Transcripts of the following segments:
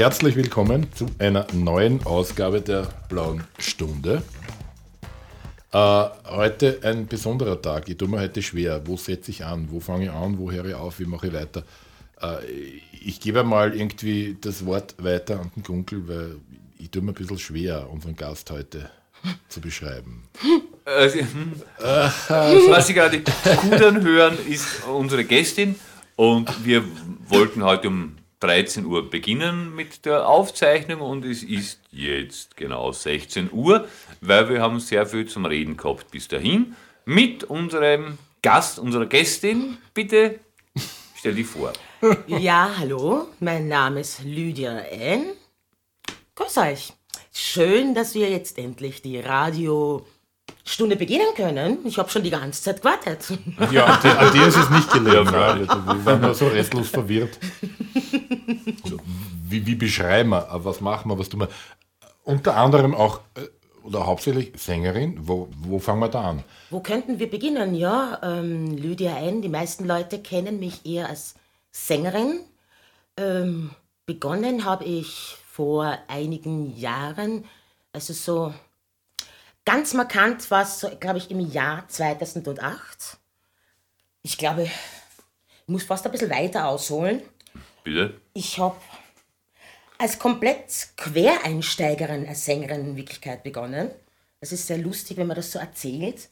Herzlich willkommen zu einer neuen Ausgabe der Blauen Stunde. Äh, heute ein besonderer Tag. Ich tue mir heute schwer. Wo setze ich an? Wo fange ich an? Wo höre ich auf? Wie mache ich weiter? Äh, ich gebe mal irgendwie das Wort weiter an den Gunkel, weil ich tue mir ein bisschen schwer, unseren Gast heute zu beschreiben. Also, was Sie gerade Kudern hören, ist unsere Gästin und wir wollten heute um 13 Uhr beginnen mit der Aufzeichnung und es ist jetzt genau 16 Uhr, weil wir haben sehr viel zum Reden gehabt bis dahin. Mit unserem Gast, unserer Gästin, bitte stell dich vor. Ja, hallo, mein Name ist Lydia N. Grüß euch. Schön, dass wir jetzt endlich die Radiostunde beginnen können. Ich habe schon die ganze Zeit gewartet. Ja, an dir, an dir ist es nicht gelegen. Ja, wir waren nur so restlos verwirrt. Also, wie, wie beschreiben wir, was machen wir, was tun wir? Unter anderem auch, äh, oder hauptsächlich Sängerin. Wo, wo fangen wir da an? Wo könnten wir beginnen? Ja, ähm, Lydia N. Die meisten Leute kennen mich eher als Sängerin. Ähm, begonnen habe ich vor einigen Jahren, also so ganz markant war es, so, glaube ich, im Jahr 2008. Ich glaube, ich muss fast ein bisschen weiter ausholen. Bitte? Ich habe als komplett Quereinsteigerin als Sängerin in Wirklichkeit begonnen. Das ist sehr lustig, wenn man das so erzählt.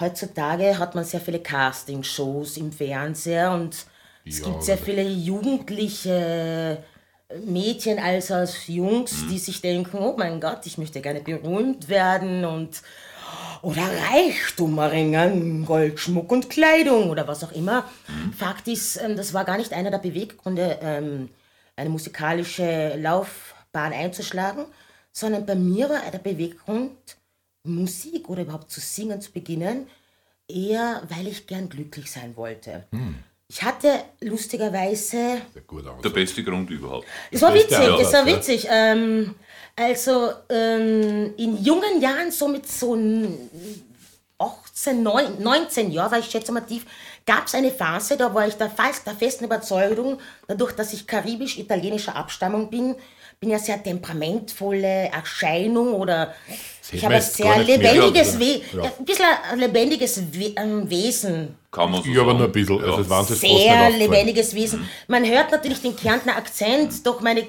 Heutzutage hat man sehr viele Castingshows im Fernseher und es Ja, gibt sehr viele jugendliche Mädchen als auch Jungs, die sich denken, oh mein Gott, ich möchte gerne berühmt werden und oder Reichtum erringen, Goldschmuck und Kleidung oder was auch immer. Fakt ist, ähm, das war gar nicht einer der Beweggründe, ähm, eine musikalische Laufbahn einzuschlagen, sondern bei mir war der Beweggrund, Musik oder überhaupt zu singen zu beginnen, eher weil ich gern glücklich sein wollte. Ich hatte lustigerweise. Der beste Grund überhaupt. das war witzig, das Ansatz, war ja. witzig. Ähm, also ähm, in jungen Jahren, so mit so n- 18, 9, 19 Jahren, war ich schätze mal tief, gab es eine Phase, da war ich der, fast der festen Überzeugung, dadurch, dass ich karibisch-italienischer Abstammung bin, bin ja sehr temperamentvolle Erscheinung oder ich hätte habe ein sehr lebendiges, We ja. ja. ein bisschen ein lebendiges We ähm, Wesen. Kann man so Ich aber nur ein bisschen. Ja. Also, fast nicht Sehr lebendiges Wesen. Man hört natürlich den Kärntner Akzent, doch meine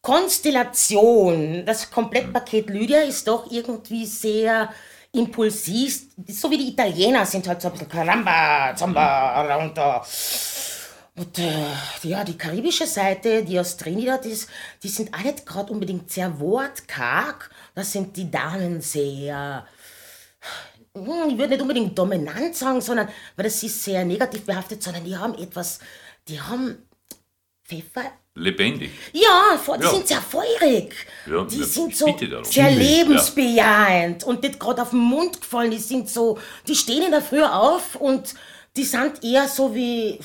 Konstellation, das Komplettpaket Lydia ist doch irgendwie sehr impulsiv, so wie die Italiener sind halt so ein bisschen Caramba, Zamba, runter. Und äh, ja, die karibische Seite, die aus Trinidad ist, die sind nicht gerade unbedingt sehr wortkarg. Das sind die Damen sehr hm, ich würde nicht unbedingt dominant sagen, sondern, weil das ist sehr negativ behaftet, sondern die haben etwas, die haben Pfeffer. Lebendig. Ja, die Ja. sind sehr feurig. Ja, die ja, sind so sehr lebensbejahend und nicht gerade auf den Mund gefallen. Die sind so, die stehen in der Früh auf und die sind eher so wie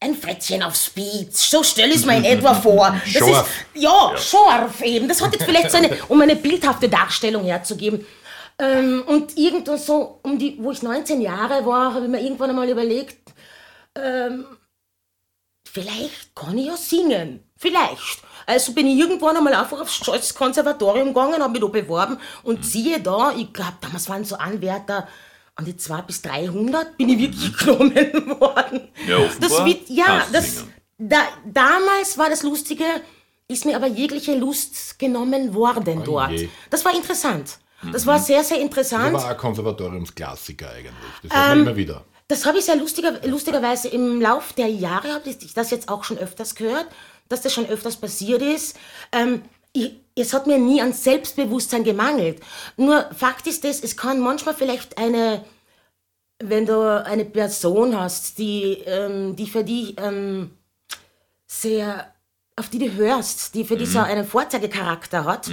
ein Frettchen auf Speed. So stelle ich es mir in etwa vor. Das Scharf. ist, ja, scharf eben. Das hat jetzt vielleicht so eine, um eine bildhafte Darstellung herzugeben. Ähm, und irgendwo so, um die, wo ich 19 Jahre war, habe ich mir irgendwann einmal überlegt, ähm, vielleicht kann ich ja singen. Vielleicht. Also bin ich irgendwann einmal einfach aufs Scholz Konservatorium gegangen, habe mich da beworben und siehe da, ich glaube, damals waren so Anwärter an die 200 bis 300, bin ich wirklich genommen worden. Ja, offenbar Das wird, ja, das, da, damals war das Lustige, ist mir aber jegliche Lust genommen worden dort. je. Das war interessant. Das war sehr, sehr Das interessant. war ein Konservatoriumsklassiker eigentlich. Das man immer wieder. Das habe ich sehr lustiger, lustigerweise im Lauf der Jahre, habe ich das jetzt auch schon öfters gehört, dass das schon öfters passiert ist. Ähm, ich, es hat mir nie an Selbstbewusstsein gemangelt. Nur Fakt ist es, es kann manchmal vielleicht eine, wenn du eine Person hast, die, ähm, die für dich ähm, sehr, auf die du hörst, die für dich so einen Vorzeigecharakter hat,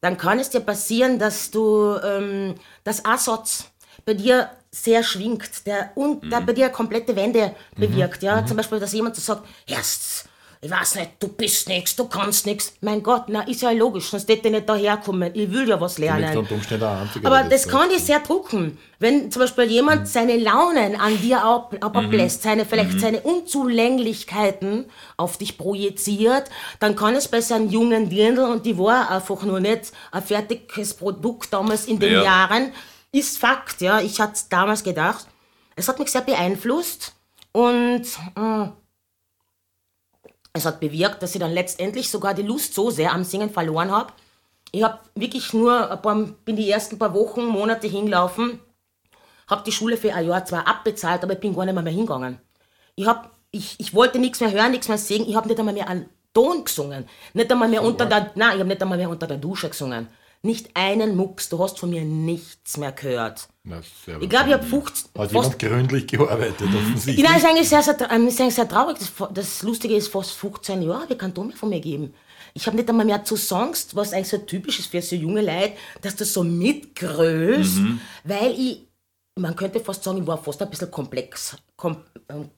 dann kann es dir passieren, dass du ähm, das A-Satz bei dir sehr schwingt, der und der bei dir komplette Wende bewirkt. Ja? Zum Beispiel, dass jemand so sagt, erst ich weiß nicht, du bist nichts, du kannst nichts. Mein Gott, na, ist ja logisch, sonst hätte ich nicht daherkommen. Ich will ja was lernen. Aber das kann dich sehr drucken. Wenn zum Beispiel jemand seine Launen an dir ab, ablässt, seine, vielleicht seine Unzulänglichkeiten auf dich projiziert, dann kann es bei seinem jungen Dirndl, und die war einfach nur nicht ein fertiges Produkt damals in den Ja. Jahren, ist Fakt, ja. Ich hatte damals gedacht, es hat mich sehr beeinflusst und äh, es hat bewirkt, dass ich dann letztendlich sogar die Lust so sehr am Singen verloren habe. Ich habe wirklich nur ein paar, bin die ersten paar Wochen, Monate hingelaufen, habe die Schule für ein Jahr zwar abbezahlt, aber ich bin gar nicht mehr, mehr hingegangen. Ich, hab, ich, ich wollte nichts mehr hören, nichts mehr singen. Ich habe nicht einmal mehr einen Ton gesungen. Nicht einmal mehr unter der, nein, ich habe nicht einmal mehr unter der Dusche gesungen. Nicht einen Mucks, du hast von mir nichts mehr gehört. Na, Ich glaube, ich habe 15, Hat jemand gründlich gearbeitet, offensichtlich. Nein, ist eigentlich sehr, sehr, ähm, ist eigentlich sehr traurig. Das, das Lustige ist, fast 15 Jahre habe ich keinen Ton mehr von mir gegeben. Ich habe nicht einmal mehr zu Songs, was eigentlich so typisch ist für so junge Leute, dass du so mitgrößt, weil ich, man könnte fast sagen, ich war fast ein bisschen komplex. Kom, ähm,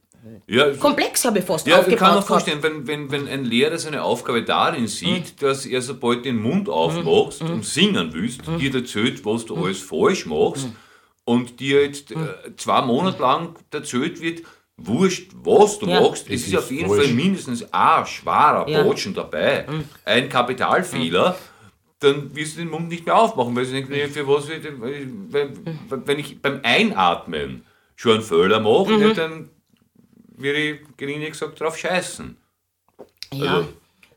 Ja, komplex habe ich fast Ja, ich kann mir vorstellen, wenn, wenn, wenn ein Lehrer seine Aufgabe darin sieht, dass er sobald den Mund aufmachst und singen willst, dir erzählt, was du alles falsch machst und dir jetzt äh, zwei Monate lang erzählt wird, wurscht, was du Ja. machst, es Es ist auf ist jeden falsch. Fall mindestens ein schwerer Ja. Botschen dabei, ein Kapitalfehler, dann wirst du den Mund nicht mehr aufmachen, weil du denkst, nee, für was, ich- wenn, wenn ich beim Einatmen schon einen Fehler mache, ja, dann würde ich gelinde gesagt drauf scheißen. Ja, Also-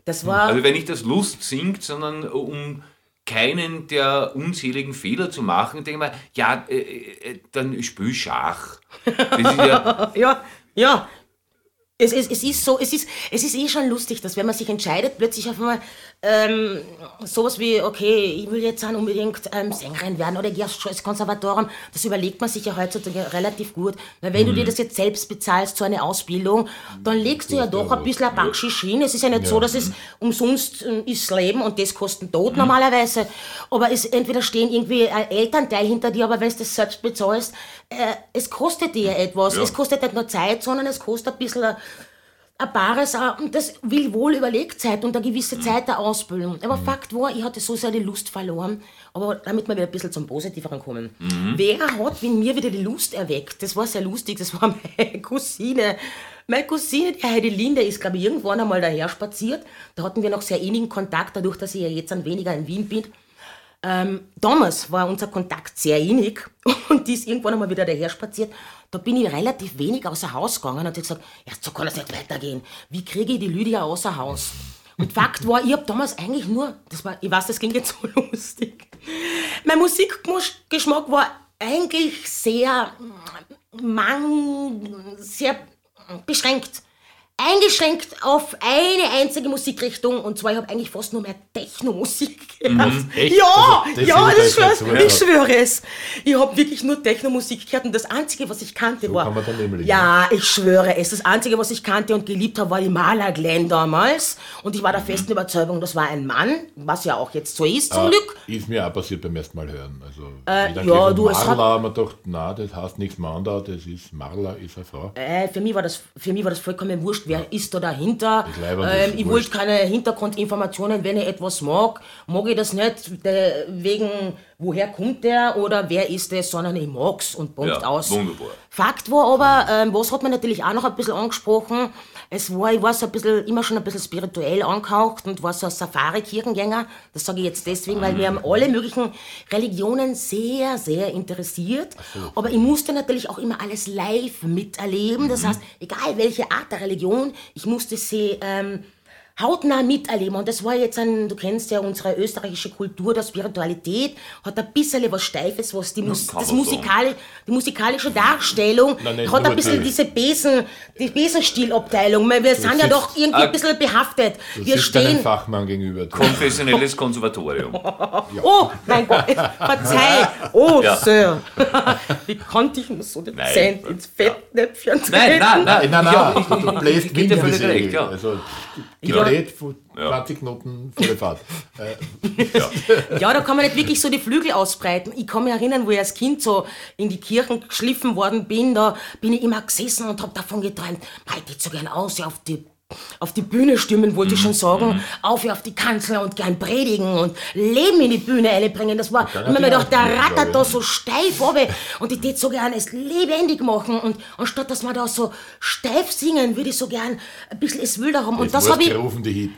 das war. Also wenn nicht das Lust singt, sondern um keinen der unzähligen Fehler zu machen, denke ich mal, ja, äh, äh, dann spiel Schach. Ja, ja, ja. Es, es, es ist so, es ist, es ist eh schon lustig, dass wenn man sich entscheidet, plötzlich auf einmal ähm, sowas wie, okay, ich will jetzt dann unbedingt ähm, Sängerin werden oder ich gehe aufs ins Konservatorium, das überlegt man sich ja heutzutage relativ gut. Weil wenn du dir das jetzt selbst bezahlst, so eine Ausbildung, dann legst du ja doch ein bisschen ein Backschisch hin. Es ist ja nicht so, dass es umsonst äh, ist Leben und das kostet Tod normalerweise. Aber es entweder stehen irgendwie ein Elternteil hinter dir, aber wenn du das selbst bezahlst, äh, es kostet dir ja etwas. Ja. Es kostet nicht nur Zeit, sondern es kostet ein bisschen ein, ein Bares, äh, und das will wohl überlegt Zeit und eine gewisse Zeit der Ausbildung. Aber Fakt war, ich hatte so sehr die Lust verloren. Aber damit wir wieder ein bisschen zum Positiveren kommen. Wer hat in mir wieder die Lust erweckt? Das war sehr lustig, das war meine Cousine. Meine Cousine, die Heidelinde, ist, glaube ich, irgendwann einmal daher spaziert. Da hatten wir noch sehr innigen Kontakt, dadurch, dass ich ja jetzt ein weniger in Wien bin. Ähm, damals war unser Kontakt sehr innig und die ist irgendwann einmal wieder daher spaziert. Da bin ich relativ wenig außer Haus gegangen und habe gesagt, ja, so kann das nicht weitergehen. Wie kriege ich die Lydia außer Haus? Und Fakt war, ich habe damals eigentlich nur, das war, ich weiß, das klingt jetzt so lustig. Mein Musikgeschmack war eigentlich sehr, man, sehr beschränkt eingeschränkt auf eine einzige Musikrichtung und zwar ich habe eigentlich fast nur mehr Techno-Musik gehört. Echt? Ja, Also, das ja, ist das jetzt schwör, nicht so ich schwöre es. Ich habe wirklich nur Techno-Musik gehört und das einzige, was ich kannte, war kann ja, ich schwöre es. Das einzige, was ich kannte und geliebt habe, war die Maler Glenn damals und ich war der festen Überzeugung, das war ein Mann, was ja auch jetzt so ist zum Glück. Ist mir auch passiert beim ersten Mal hören. Also, Äh, ja, du, es hat- Marla, man dachte, na, das heißt nichts Manda, das ist Marla, ist eine Frau. Äh, für, mich war das, für mich war das vollkommen wurscht, wer ist da dahinter. Ähm, ich wollte keine Hintergrundinformationen, wenn ich etwas mag, mag ich das nicht de, wegen, woher kommt der oder wer ist es, sondern ich mag's und Punkt Ja, aus. wunderbar. Fakt war aber, ähm, was hat man natürlich auch noch ein bisschen angesprochen, es war, ich war so ein bisschen, immer schon ein bisschen spirituell angehaucht und war so ein Safari-Kirchengänger. Das sage ich jetzt deswegen, weil mir haben alle möglichen Religionen sehr, sehr interessiert. Aber ich musste natürlich auch immer alles live miterleben. Das heißt, egal welche Art der Religion, ich musste sie ähm, hautnah miterleben. Und das war jetzt ein, du kennst ja unsere österreichische Kultur der Spiritualität, hat ein bisschen was Steifes, was die, Mus das man Musikal, die musikalische Darstellung nicht hat ein bisschen die. diese Besen, die Besenstilabteilung. weil Wir sind ja doch irgendwie ein bisschen behaftet. Du Wir stehen. Fachmann gegenüber. konfessionelles Konservatorium. Oh, mein Gott, verzeih. Oh, Ja. Sir. Wie konnte ich nur so dezent Nein. ins Fettnäpfchen treten? Nein, nein, Nein, nein, nein, ich hab- du bläst Wind in die völlig recht, Segel. ja. Also, Ja. Von Ja. 20 Knoten volle Fahrt. Äh, Ja, da kann man nicht wirklich so die Flügel ausbreiten. Ich kann mich erinnern, wo ich als Kind so in die Kirchen geschliffen worden bin, da bin ich immer gesessen und habe davon geträumt, ich hätte so gern aus auf die auf die Bühne stimmen, wollte ich schon sagen, auf auf die Kanzel und gern predigen und Leben in die Bühne einbringen. Das war immer mir gedacht, der rattert da so steif runter und ich tät so gern es lebendig machen und anstatt dass wir da so steif singen, würde ich so gern ein bisschen es wilder haben. Und das habe ich.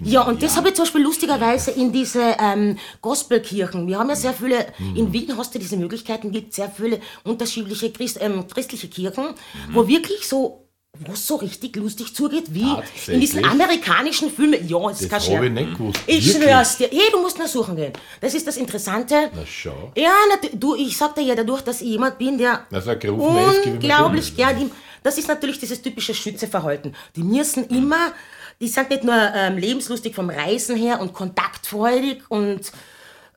Ja, und das habe ich zum Beispiel lustigerweise in diese ähm, Gospelkirchen. Wir haben ja sehr viele, Mhm. in Wien hast du diese Möglichkeiten, gibt sehr viele unterschiedliche Christ, ähm, christliche Kirchen, wo wirklich so wo es so richtig lustig zugeht, wie in diesen amerikanischen Filmen. Ja, es ist kein Das Scherz. nicht gewusst. Ich schwör's dir. Hey, du musst nur suchen gehen. Das ist das Interessante. Na schau. Ja, nat- du, ich sag dir ja dadurch, dass ich jemand bin, der Also unglaublich schon. gern, das ist natürlich dieses typische Schützeverhalten. Die müssen immer, die sind nicht nur ähm, lebenslustig vom Reisen her und kontaktfreudig und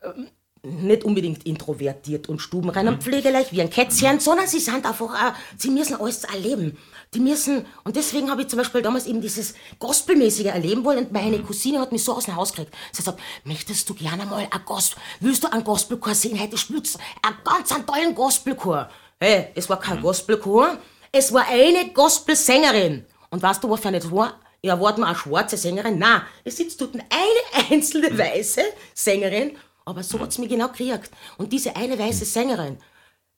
ähm, nicht unbedingt introvertiert und stubenrein und pflegeleicht wie ein Kätzchen, sondern sie sind einfach, auch, sie müssen alles erleben. Die müssen, und deswegen habe ich zum Beispiel damals eben dieses Gospelmäßige erleben wollen und meine Cousine hat mich so aus dem Haus gekriegt. Sie hat gesagt, möchtest du gerne mal ein Gospel, willst du einen Gospelchor sehen? Heute spielst du einen ganz einen tollen Gospelchor. Hey, es war kein Gospelchor, es war eine Gospelsängerin. Und weißt du, was für eine das war? Ja, erwarten wir eine schwarze Sängerin? Nein, es sitzt dort eine einzelne weiße Sängerin, aber so hat's mich genau gekriegt. Und diese eine weiße Sängerin,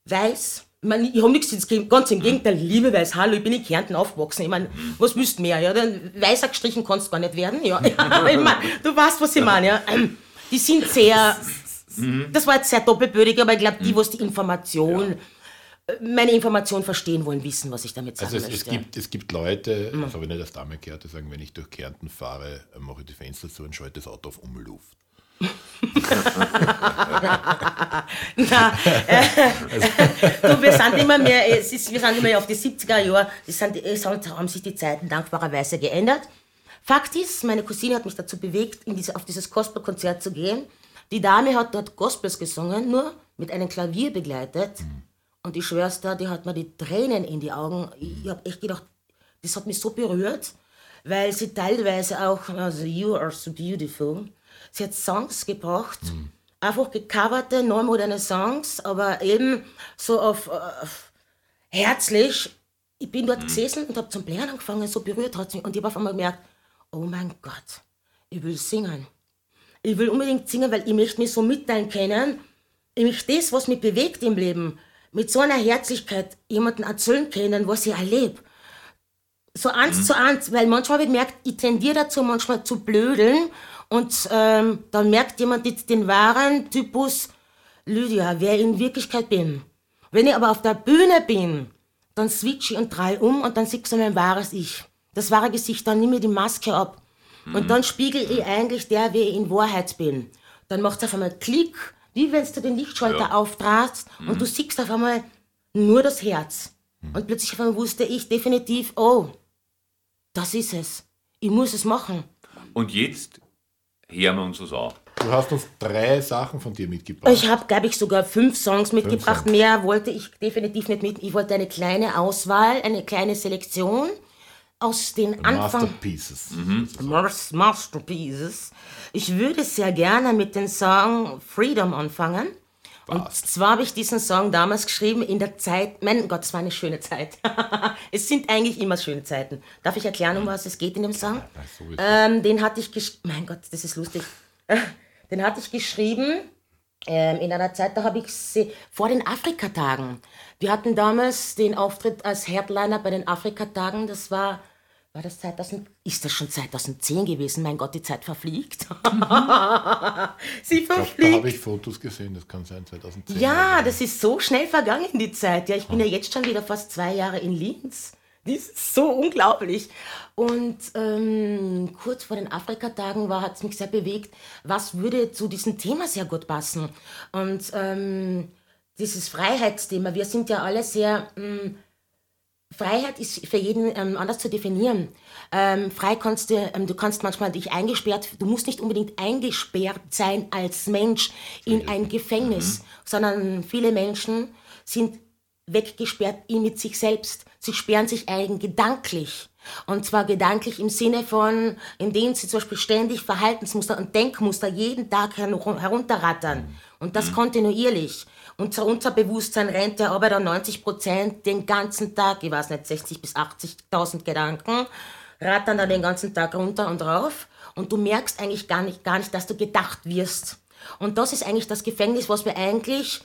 weiß, ich, mein, ich habe nichts ins ganz im Gegenteil, liebe weiß, hallo, ich bin in Kärnten aufgewachsen. Ich meine, was du mehr? Ja, dann weißer gestrichen kannst du gar nicht werden. Ja, ja ich mein, du weißt, was ich meine. Ja. Ähm, Die sind sehr, das war jetzt sehr doppelbödig, aber ich glaube, die, was die Information, äh, meine Information verstehen wollen, wissen, was ich damit sagen Also es, es, möchte. gibt, es gibt Leute, das habe ich nicht als Dame gehört, die sagen, wenn ich durch Kärnten fahre, mache ich die Fenster zu und schalte das Auto auf Umluft. Na, äh, du, wir sind immer mehr, es ist, wir sind immer mehr auf die 70er Jahre, es, sind, es haben, sich die Zeiten dankbarerweise geändert. Fakt ist, meine Cousine hat mich dazu bewegt, in diese, auf dieses Gospelkonzert zu gehen. Die Dame hat dort Gospels gesungen, nur mit einem Klavier begleitet. Und ich schwör's da, die hat mir die Tränen in die Augen. Ich hab echt gedacht, das hat mich so berührt, weil sie teilweise auch, also You Are So Beautiful, sie hat Songs gebracht, einfach gecoverte, neu moderne Songs, aber eben so auf, auf herzlich. Ich bin dort gesessen und habe zum Blären angefangen, so berührt hat mich. Und ich habe auf einmal gemerkt, oh mein Gott, ich will singen. Ich will unbedingt singen, weil ich möchte mich so mitteilen können. Ich möchte das, was mich bewegt im Leben, mit so einer Herzlichkeit jemandem erzählen können, was ich erlebe. So eins zu eins, weil manchmal habe ich gemerkt, ich tendiere dazu, manchmal zu blödeln und ähm, dann merkt jemand jetzt den wahren Typus Lydia, wer ich in Wirklichkeit bin. Wenn ich aber auf der Bühne bin, dann switche ich und drehe um und dann siehst du mein wahres Ich. Das wahre Gesicht, dann nehme ich die Maske ab. Und dann spiegel ich eigentlich der, wie ich in Wahrheit bin. Dann macht es auf einmal Klick, wie wenn du den Lichtschalter Ja. auftratst und du siehst auf einmal nur das Herz. Und plötzlich wusste ich definitiv, oh, das ist es. Ich muss es machen. Und jetzt hören wir uns das an. Du hast uns drei Sachen von dir mitgebracht. Ich habe, glaube ich, sogar fünf Songs mitgebracht. Songs. Mehr wollte ich definitiv nicht mit. Ich wollte eine kleine Auswahl, eine kleine Selektion aus den Anfang. Masterpieces. Mas- Masterpieces. Ich würde sehr gerne mit dem Song Freedom anfangen. Und zwar habe ich diesen Song damals geschrieben in der Zeit, mein Gott, es war eine schöne Zeit. es sind eigentlich immer schöne Zeiten. Darf ich erklären, um was es geht in dem Song? sowieso. Ähm, den hatte ich geschrieben, mein Gott, das ist lustig. Den hatte ich geschrieben ähm, in einer Zeit, da habe ich sie vor den Afrikatagen. Wir hatten damals den Auftritt als Headliner bei den Afrikatagen. Das war, war das 2000, ist das schon 2010 gewesen? Mein Gott, die Zeit verfliegt. Sie Ich glaub, da verfliegt. habe ich Fotos gesehen, das kann sein 2010. Ja, das ist so schnell vergangen, die Zeit. Ja, ich bin ja jetzt schon wieder fast zwei Jahre in Linz. Das ist so unglaublich. Und ähm, kurz vor den Afrikatagen war, hat es mich sehr bewegt, was würde zu diesem Thema sehr gut passen. Und ähm, dieses Freiheitsthema, wir sind ja alle sehr... ähm, Freiheit ist für jeden ähm, anders zu definieren. Ähm, frei kannst du, ähm, du kannst manchmal dich eingesperrt, du musst nicht unbedingt eingesperrt sein als Mensch in ein Gefängnis, sondern viele Menschen sind weggesperrt in mit sich selbst. Sie sperren sich ein gedanklich. Und zwar gedanklich im Sinne von, indem sie zum Beispiel ständig Verhaltensmuster und Denkmuster jeden Tag her- herunterrattern. Und das kontinuierlich. Unser Unterbewusstsein rennt ja aber dann 90 Prozent den ganzen Tag, ich weiß nicht, 60 bis 80.000 Gedanken rattern da den ganzen Tag runter und rauf und du merkst eigentlich gar nicht, gar nicht, dass du gedacht wirst. Und das ist eigentlich das Gefängnis, was wir eigentlich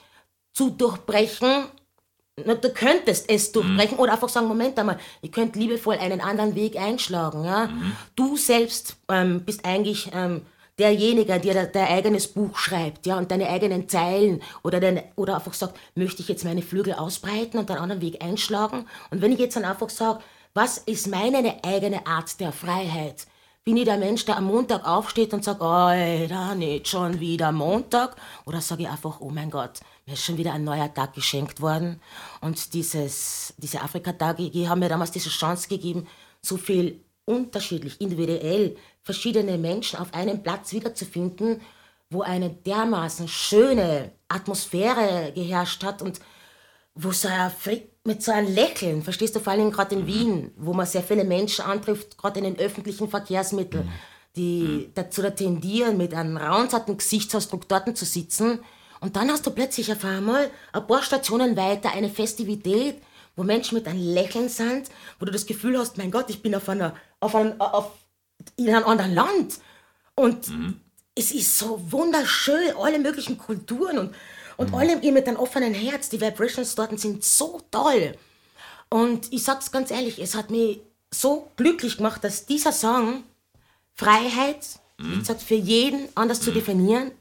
zu durchbrechen na, du könntest es durchbrechen mhm. oder einfach sagen, Moment einmal, ihr könnt liebevoll einen anderen Weg einschlagen. Ja? Mhm. Du selbst ähm, bist eigentlich ähm, derjenige, der dein eigenes Buch schreibt ja, und deine eigenen Zeilen oder, deine, oder einfach sagt, möchte ich jetzt meine Flügel ausbreiten und einen anderen Weg einschlagen. Und wenn ich jetzt dann einfach sage, was ist meine eigene Art der Freiheit? Bin ich der Mensch, der am Montag aufsteht und sagt, Alter, nicht schon wieder Montag? Oder sage ich einfach, oh mein Gott, mir ist schon wieder ein neuer Tag geschenkt worden. Und dieses, diese Afrika-Tage haben mir damals diese Chance gegeben, so viel unterschiedlich, individuell, verschiedene Menschen auf einem Platz wiederzufinden, wo eine dermaßen schöne Atmosphäre geherrscht hat und wo so ein, mit so einem Lächeln, verstehst du, vor allem gerade in mhm. Wien, wo man sehr viele Menschen antrifft, gerade in den öffentlichen Verkehrsmitteln, mhm. die mhm. dazu tendieren, mit einem raunzarten Gesichtsausdruck dort zu sitzen. Und dann hast du plötzlich auf einmal ein paar Stationen weiter eine Festivität, wo Menschen mit einem Lächeln sind, wo du das Gefühl hast, mein Gott, ich bin auf einer, auf einem, auf, in einem anderen Land. Und mhm. es ist so wunderschön, alle möglichen Kulturen und und mhm. alle gehen mit einem offenen Herz. Die Vibrations dort sind so toll. Und ich sag's ganz ehrlich, es hat mich so glücklich gemacht, dass dieser Song Freiheit, mhm. gesagt, für jeden anders mhm. zu definieren.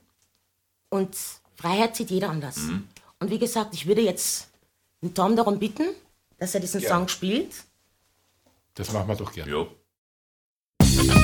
Und Freiheit sieht jeder anders. Mhm. Und wie gesagt, ich würde jetzt den Tom darum bitten, dass er diesen ja. Song spielt. Das machen wir doch gerne. Thank you.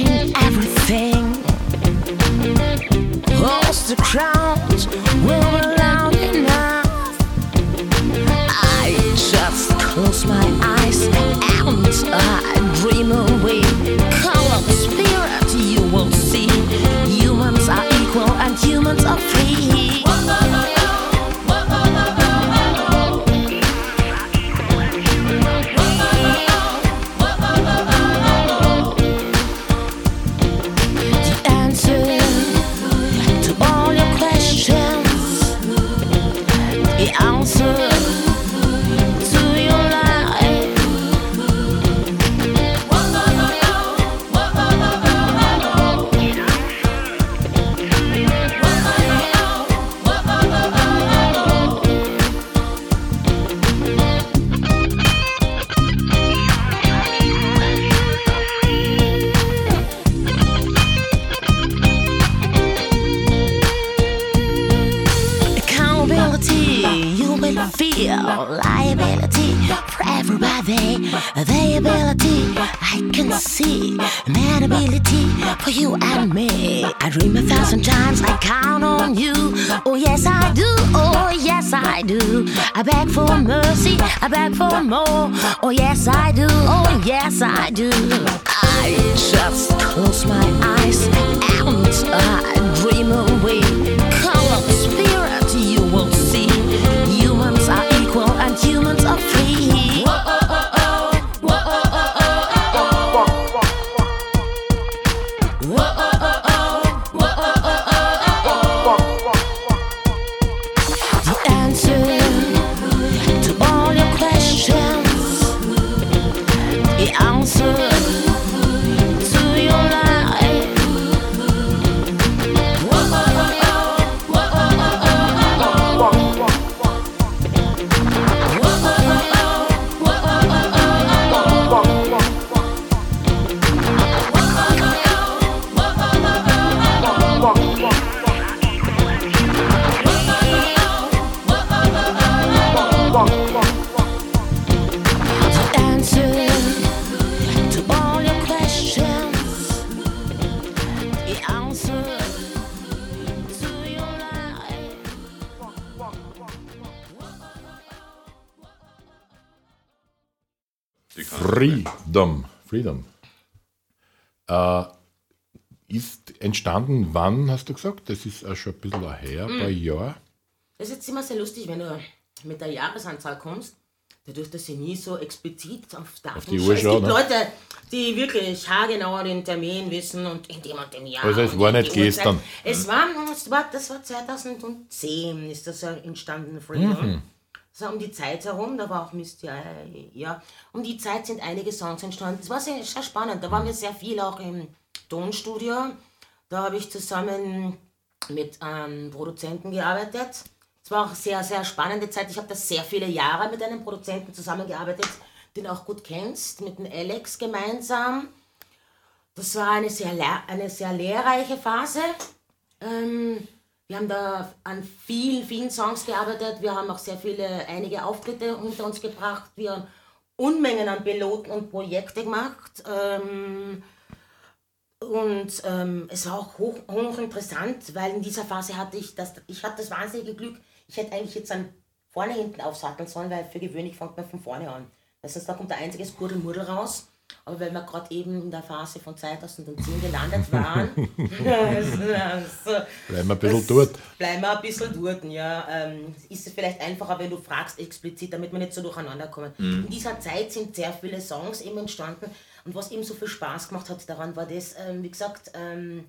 I do. Oh, yes, I for more. Oh, yes, I do. Oh, yes, I do. Freedom. Freedom. Äh, ist entstanden, wann hast du gesagt? Das ist auch schon ein bisschen her, ein paar Jahre. Das ist jetzt immer sehr lustig, wenn du mit der Jahresanzahl kommst. Dadurch, dass sie nie so explizit auf Daten die Uhr Es schauen, gibt ne? Leute, die wirklich haargenau den Termin wissen und in dem und dem Jahr. Also es war nicht gestern. Es war, es war, das war 2010 ist das ja entstanden, Freedom. Mhm. So um die Zeit herum, da war auch Mist, ja, ja, um die Zeit sind einige Songs entstanden. Das war sehr, sehr spannend. Da waren wir sehr viel auch im Tonstudio. Da habe ich zusammen mit einem Produzenten gearbeitet. Es war auch sehr, sehr spannende Zeit. Ich habe da sehr viele Jahre mit einem Produzenten zusammengearbeitet, den du auch gut kennst, mit dem Alex gemeinsam. Das war eine sehr, eine sehr lehrreiche Phase. Ähm, wir haben da an vielen, vielen Songs gearbeitet. Wir haben auch sehr viele, einige Auftritte hinter uns gebracht. Wir haben Unmengen an Piloten und Projekte gemacht. Ähm, und ähm, es war auch hoch, hochinteressant, weil in dieser Phase hatte ich das, ich hatte das wahnsinnige Glück, ich hätte eigentlich jetzt dann vorne hinten aufsatteln sollen, weil für gewöhnlich fängt man von vorne an. Das heißt, da kommt der einzige Skurdelmuddel raus. Aber weil wir gerade eben in der Phase von 2010 gelandet waren, also, Bleiben wir ein bisschen dort. Bleiben wir ein bisschen dort, ja. Ähm, ist es vielleicht einfacher, wenn du fragst explizit, damit wir nicht so durcheinander kommen. In dieser Zeit sind sehr viele Songs eben entstanden und was eben so viel Spaß gemacht hat daran, war das, ähm, wie gesagt, ähm,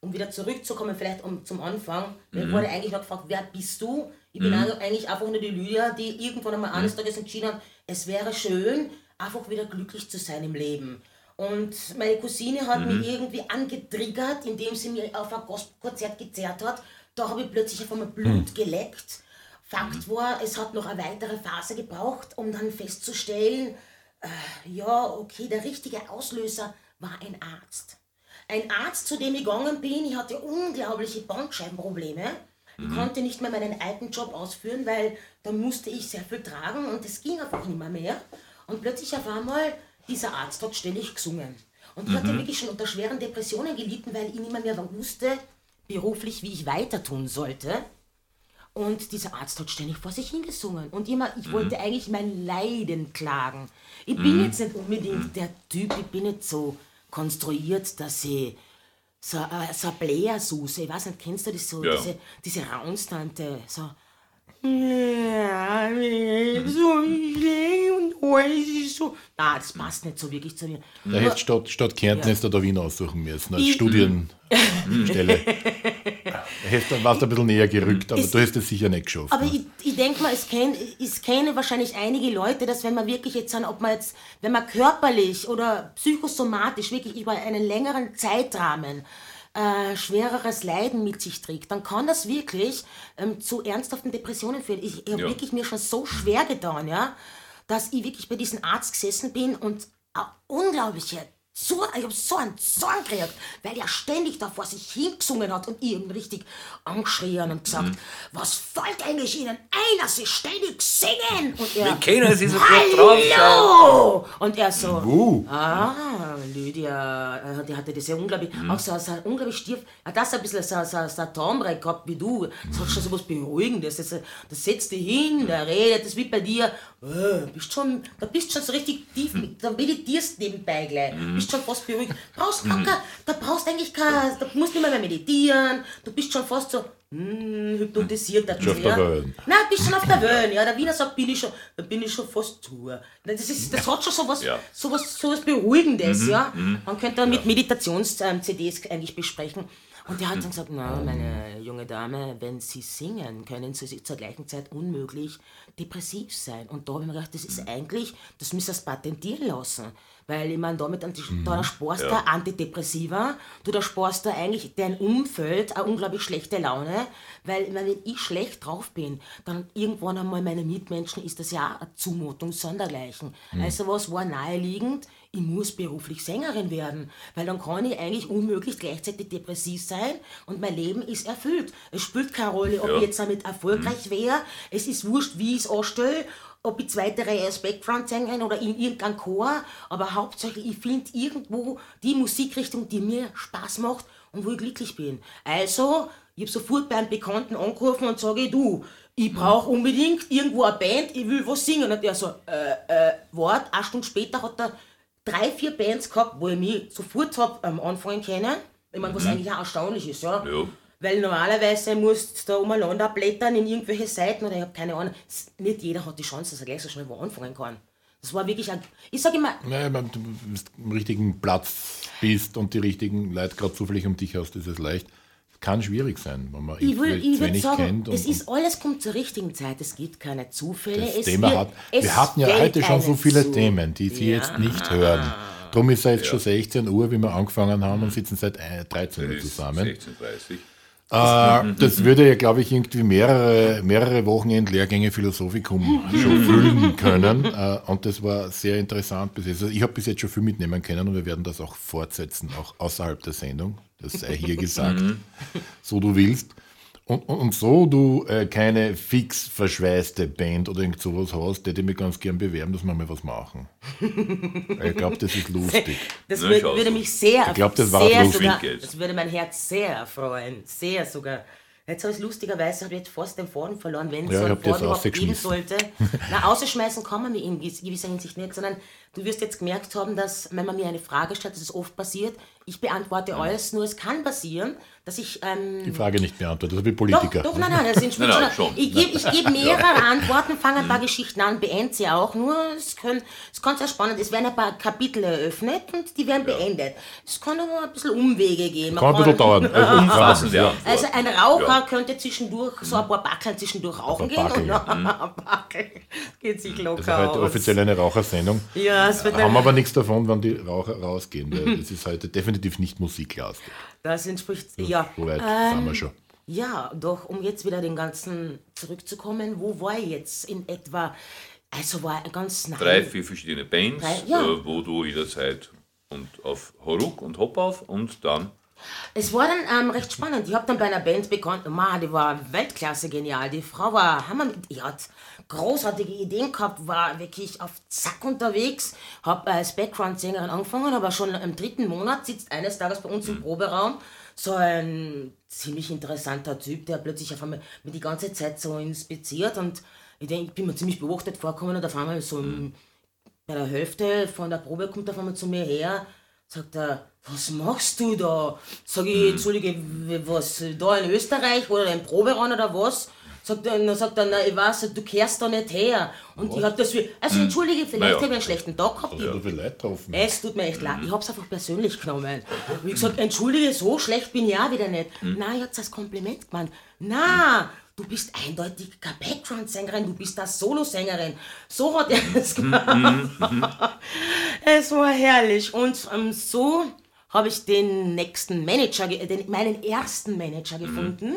um wieder zurückzukommen, vielleicht um, zum Anfang, mir wurde eigentlich noch gefragt, wer bist du? Ich bin eigentlich einfach nur die Lydia, die irgendwann einmal eines Tages entschieden hat, es wäre schön, einfach wieder glücklich zu sein im Leben. Und meine Cousine hat mich irgendwie angetriggert, indem sie mir auf ein Gospelkonzert gezerrt hat. Da habe ich plötzlich auf einmal Blut geleckt. Fakt war, es hat noch eine weitere Phase gebraucht, um dann festzustellen, äh, ja, okay, der richtige Auslöser war ein Arzt. Ein Arzt, zu dem ich gegangen bin, ich hatte unglaubliche Bandscheibenprobleme. Ich konnte nicht mehr meinen alten Job ausführen, weil da musste ich sehr viel tragen und es ging einfach nicht mehr mehr. Und plötzlich auf einmal, dieser Arzt hat ständig gesungen. Und ich hatte wirklich schon unter schweren Depressionen gelitten, weil ich nicht mehr, wusste, beruflich, wie ich weiter tun sollte. Und dieser Arzt hat ständig vor sich hingesungen. Und immer, ich wollte eigentlich mein Leiden klagen. Ich bin jetzt nicht unbedingt der Typ, ich bin nicht so konstruiert, dass ich so, äh, so eine Blähersuse, ich weiß nicht, kennst du das so, Ja. diese, diese Raunstante, so. Ja, so und alles ist so. Nein, das passt nicht so wirklich zu mir. Da hättest du statt, statt Kärnten Ja. da Wien aussuchen müssen, als Studienstelle. da hättest du, warst ein bisschen näher gerückt, aber Es- du hast es sicher nicht geschafft. Aber ne? ich, ich denke mal, es kennen, es kennen wahrscheinlich einige Leute, dass wenn man wirklich jetzt an, ob man jetzt, wenn man körperlich oder psychosomatisch wirklich über einen längeren Zeitrahmen äh, schwereres Leiden mit sich trägt, dann kann das wirklich ähm, zu ernsthaften Depressionen führen. Ich, ich habe Ja. wirklich mir schon so schwer getan, ja, dass ich wirklich bei diesem Arzt gesessen bin und eine unglaubliche so, ich hab so einen Zorn gekriegt, weil er ständig da vor sich hingesungen hat und ihn richtig angeschrien und gesagt, was fällt eigentlich Ihnen ein, dass Sie ständig singen? Und er, Wir kennen sie so gut drauf. Und er so, Uh. ah, Lydia, äh, die hatte das ja unglaublich, Mhm. auch so, so unglaublich stief, das ein bisschen so, so, so ein Timbre gehabt wie du, das hat schon so was Beruhigendes, das, das setzt dich hin, der redet, das ist wie bei dir, äh, bist schon, da bist schon so richtig tief, Mhm. da meditierst nebenbei gleich, bist schon fast beruhigt, brauchst gar kein, da brauchst eigentlich kein, da musst nicht mehr, mehr meditieren, du bist schon fast so, hm, hypnotisiert dazu, Schon auf der ja. Wellen. Nein, bist schon auf der Wellen, ja. Der Wiener sagt, bin ich schon, da bin ich schon fast zu. Das, ist, das hat schon sowas, Ja. sowas, sowas Beruhigendes, ja. Man könnte mit Meditations-CDs eigentlich besprechen. Und der hat dann gesagt, na, meine junge Dame, wenn Sie singen, können Sie zur gleichen Zeit unmöglich depressiv sein. Und da habe ich mir gedacht, das ist eigentlich, das müsste das patentieren lassen. Weil ich meine, damit die- da sparst du Ja. Antidepressiva, du da sparst du eigentlich dein Umfeld eine unglaublich schlechte Laune, weil ich meine, wenn ich schlecht drauf bin, dann irgendwann einmal meine Mitmenschen ist das ja auch eine Zumutung sondergleichen. Also was war naheliegend? Ich muss beruflich Sängerin werden, weil dann kann ich eigentlich unmöglich gleichzeitig depressiv sein und mein Leben ist erfüllt. Es spielt keine Rolle, ob Ja. ich jetzt damit erfolgreich wäre, es ist wurscht, wie ich es anstelle, ob ich zweite Reihe als Background-Sängerin oder in irgendeinem Chor, aber hauptsächlich, ich finde irgendwo die Musikrichtung, die mir Spaß macht und wo ich glücklich bin. Also, ich habe sofort bei einem Bekannten angerufen und sage, du, ich brauche unbedingt irgendwo eine Band, ich will was singen. Und der so, äh, äh, wart, eine Stunde später hat er drei, vier Bands gehabt, wo ich mich sofort hab ähm, anfangen können. Ich meine, was eigentlich auch erstaunlich ist, ja. Ja. Weil normalerweise musst du da umeinander blättern in irgendwelche Seiten oder ich habe keine Ahnung. Nicht jeder hat die Chance, dass er gleich so schnell wo anfangen kann. Das war wirklich ein. Ich sage immer, Naja, wenn du am richtigen Platz bist und die richtigen Leute gerade zufällig um dich hast, ist es leicht. Kann schwierig sein, wenn man ich, will, ich wenig sagen, kennt. Und, es ist alles kommt zur richtigen Zeit. Es gibt keine Zufälle. das es Thema wird, hat. es Wir hatten ja heute schon so viele zu. Themen, die Sie jetzt nicht hören. Darum ist es jetzt schon 16 Uhr, wie wir angefangen haben und sitzen seit äh, 13 Uhr Das ist zusammen. 16.30 Äh, das würde ja, glaube ich, irgendwie mehrere, mehrere Wochenend-Lehrgänge Philosophikum schon füllen können. Äh, und das war sehr interessant bis jetzt. Also ich habe bis jetzt schon viel mitnehmen können und wir werden das auch fortsetzen, auch außerhalb der Sendung. Das sei hier gesagt, so du willst. Und, und, und so du äh, keine fix verschweißte Band oder irgend sowas hast, hätte ich mich ganz gern bewerben, dass wir mal was machen. Ich glaube, das ist lustig. Das Na, würde, so. mich sehr, Ich glaub, das war sehr lustig. sogar, das würde mein Herz sehr erfreuen. Sehr sogar. Jetzt habe ich lustigerweise habe ich jetzt fast den Faden verloren, wenn es Ja, so ich einen hab das Faden überhaupt geben sollte. Na, ausschmeißen kann man mich in gewiss- gewisser Hinsicht nicht, sondern du wirst jetzt gemerkt haben, dass, wenn man mir eine Frage stellt, das ist oft passiert, ich beantworte alles, nur es kann passieren, dass ich ähm, Die Frage nicht beantwortet, also wie doch, Politiker. doch, nein, nein, das sind Nein, nein, schon. Ich gebe geb mehrere Antworten, fange ein paar Geschichten an, beende sie auch. Nur, es, können, es kann sehr spannend Es werden ein paar Kapitel eröffnet und die werden beendet. Es kann aber ein bisschen Umwege gehen. Man Kann ein bisschen dauern. Also, Umfassend, ja. Also ein Raucher Ja. könnte zwischendurch so ein paar Backeln zwischendurch rauchen gehen. Backeln. Und dann Backeln geht sich Das locker ist heute aus. offiziell eine Rauchersendung. Ja, es wird Haben aber nichts davon, wann die Raucher rausgehen. Weil das ist heute definitiv nicht musiklastig. das entspricht, ja. So weit Ähm, sind wir schon. Ja, doch, um jetzt wieder den ganzen zurückzukommen, wo war ich jetzt in etwa? Also war ganz nah. Drei, vier verschiedene Bands, Drei, ja. äh, wo du jederzeit und auf Horuk und Hop auf und dann Es war dann ähm, recht spannend. Ich habe dann bei einer Band bekannt, Ma, die war Weltklasse genial. Die Frau war Hammer. Die hat großartige Ideen gehabt, war wirklich auf Zack unterwegs. Habe als Background-Sängerin angefangen, aber schon im dritten Monat sitzt eines Tages bei uns im Proberaum so ein ziemlich interessanter Typ, der plötzlich auf einmal mir die ganze Zeit so inspiziert und ich, denk, ich bin mir ziemlich beobachtet vorgekommen und auf einmal so im bei der Hälfte von der Probe kommt er auf einmal zu mir her, sagt er, was machst du da? Sag ich, Entschuldige, w- was, da in Österreich oder im Proberaum oder was? Sagt er, dann sagt er, na, ich weiß, du kehrst da nicht her. Und ich hab das wie, also entschuldige, vielleicht Naja. habe ich einen schlechten Tag gehabt. Ich, So viele Leute getroffen. es tut mir echt leid, ich hab's einfach persönlich genommen. Wie gesagt, entschuldige, so schlecht bin ich auch wieder nicht. Nein, ich hab's als Kompliment gemeint. Na, du bist eindeutig keine Background-Sängerin, du bist eine Solo-Sängerin. So hat er es gemacht. Es war herrlich. Und ähm, so habe ich den nächsten Manager, ge- den, meinen ersten Manager gefunden,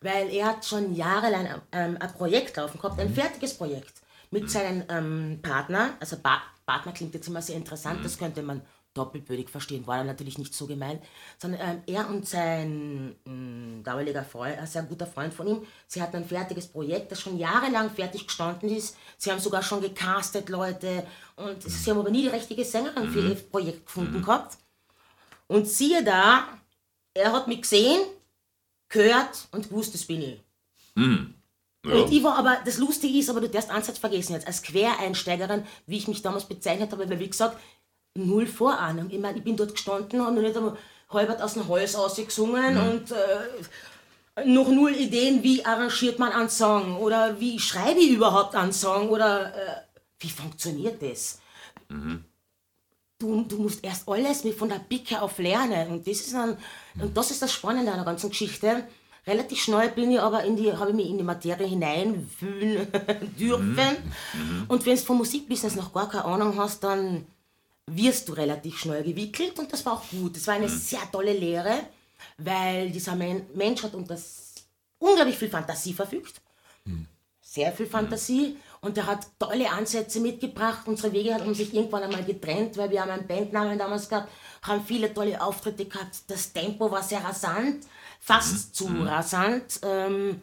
weil er hat schon jahrelang ähm, ein Projekt laufen gehabt, ein fertiges Projekt mit seinem ähm, Partner. Also pa Partner klingt jetzt immer sehr interessant, das könnte man doppelbödig verstehen, war er natürlich nicht so gemeint, sondern ähm, er und sein mh, damaliger Freund, ein sehr guter Freund von ihm, sie hatten ein fertiges Projekt, das schon jahrelang fertig gestanden ist. Sie haben sogar schon gecastet, Leute, und sie haben aber nie die richtige Sängerin für ihr Projekt gefunden gehabt. Und siehe da, er hat mich gesehen, gehört und gewusst, das bin ich. Und ich war aber, das Lustige ist, aber du darfst einen Satz vergessen jetzt, als Quereinsteigerin, wie ich mich damals bezeichnet habe, weil wie gesagt, null Vorahnung. Ich meine, ich bin dort gestanden, habe noch nicht einmal halbert aus dem Hals ausgesungen und äh, noch null Ideen, wie arrangiert man einen Song oder wie schreibe ich überhaupt einen Song oder äh, wie funktioniert das? Du, du musst erst alles mit von der Picke auf lernen und das ist dann, und das ist das Spannende an der ganzen Geschichte. Relativ schnell bin ich aber in die, habe ich mich in die Materie hineinwühlen dürfen. Und wenn du vom Musikbusiness noch gar keine Ahnung hast, dann wirst du relativ schnell gewickelt und das war auch gut. Das war eine sehr tolle Lehre, weil dieser Men Mensch hat unter unglaublich viel Fantasie verfügt. Sehr viel Fantasie und er hat tolle Ansätze mitgebracht. Unsere Wege haben sich irgendwann einmal getrennt, weil wir haben einen Bandnamen damals gehabt, haben viele tolle Auftritte gehabt. Das Tempo war sehr rasant, fast zu rasant, ähm,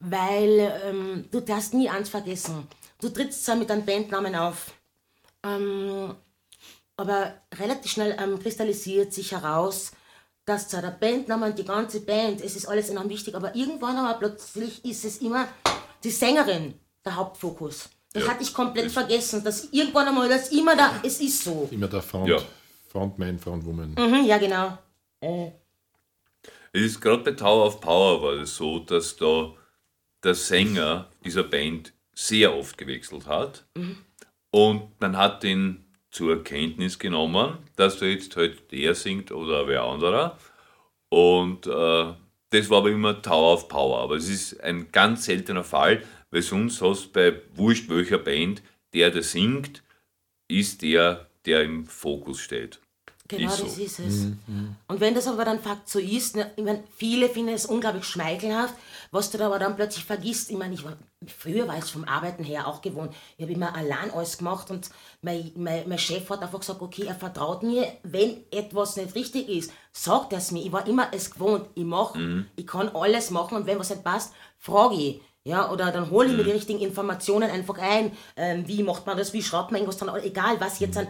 weil ähm, du darfst nie eins vergessen. Du trittst zwar mit einem Bandnamen auf, ähm, aber relativ schnell ähm, kristallisiert sich heraus, dass zwar der Bandname und die ganze Band, es ist alles enorm wichtig, aber irgendwann aber plötzlich ist es immer die Sängerin der Hauptfokus. Das Ja, hatte ich komplett vergessen, dass irgendwann einmal das immer da, es ist so. Immer der Front, Ja. Frontman, Frontwoman. Mhm, ja, genau. Es ist gerade bei Tower of Power war es so, dass da der Sänger dieser Band sehr oft gewechselt hat. Und man hat ihn zur Kenntnis genommen, dass da jetzt halt der singt oder wer anderer. Und äh, das war aber immer Tower of Power. Aber es ist ein ganz seltener Fall, weil sonst hast du bei wurscht welcher Band, der, der singt, ist der, der im Fokus steht. Genau, Ist so. das ist es. Und wenn das aber dann Fakt so ist, ne, ich mein, viele finden es unglaublich schmeichelhaft, was du da aber dann plötzlich vergisst. Ich meine, ich war, früher war ich vom Arbeiten her auch gewohnt. Ich habe immer allein alles gemacht und mein, mein, mein Chef hat einfach gesagt, okay, er vertraut mir, wenn etwas nicht richtig ist, sagt er es mir. Ich war immer es gewohnt. Ich mache, ich kann alles machen und wenn was nicht passt, frage ich. Ja, oder dann hole ich mir die richtigen Informationen einfach ein. Ähm, wie macht man das, wie schreibt man irgendwas dann, egal was jetzt an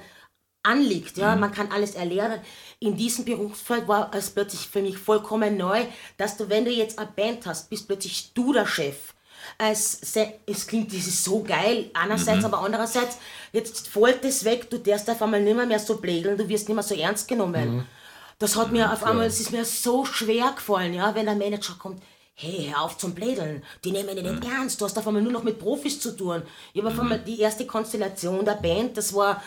anliegt. Ja? Man kann alles erlernen. In diesem Berufsfeld war es plötzlich für mich vollkommen neu, dass du, wenn du jetzt eine Band hast, bist plötzlich du der Chef. Es, es klingt, das ist so geil, einerseits, aber andererseits, jetzt fällt es weg, du darfst auf einmal nicht mehr, mehr so plädeln, du wirst nicht mehr so ernst genommen. Das hat mir auf einmal, es ist mir so schwer gefallen, ja, wenn ein Manager kommt, hey, hör auf zum Plädeln, die nehmen dich nicht ernst, du hast auf einmal nur noch mit Profis zu tun. Ich habe auf einmal die erste Konstellation der Band, das war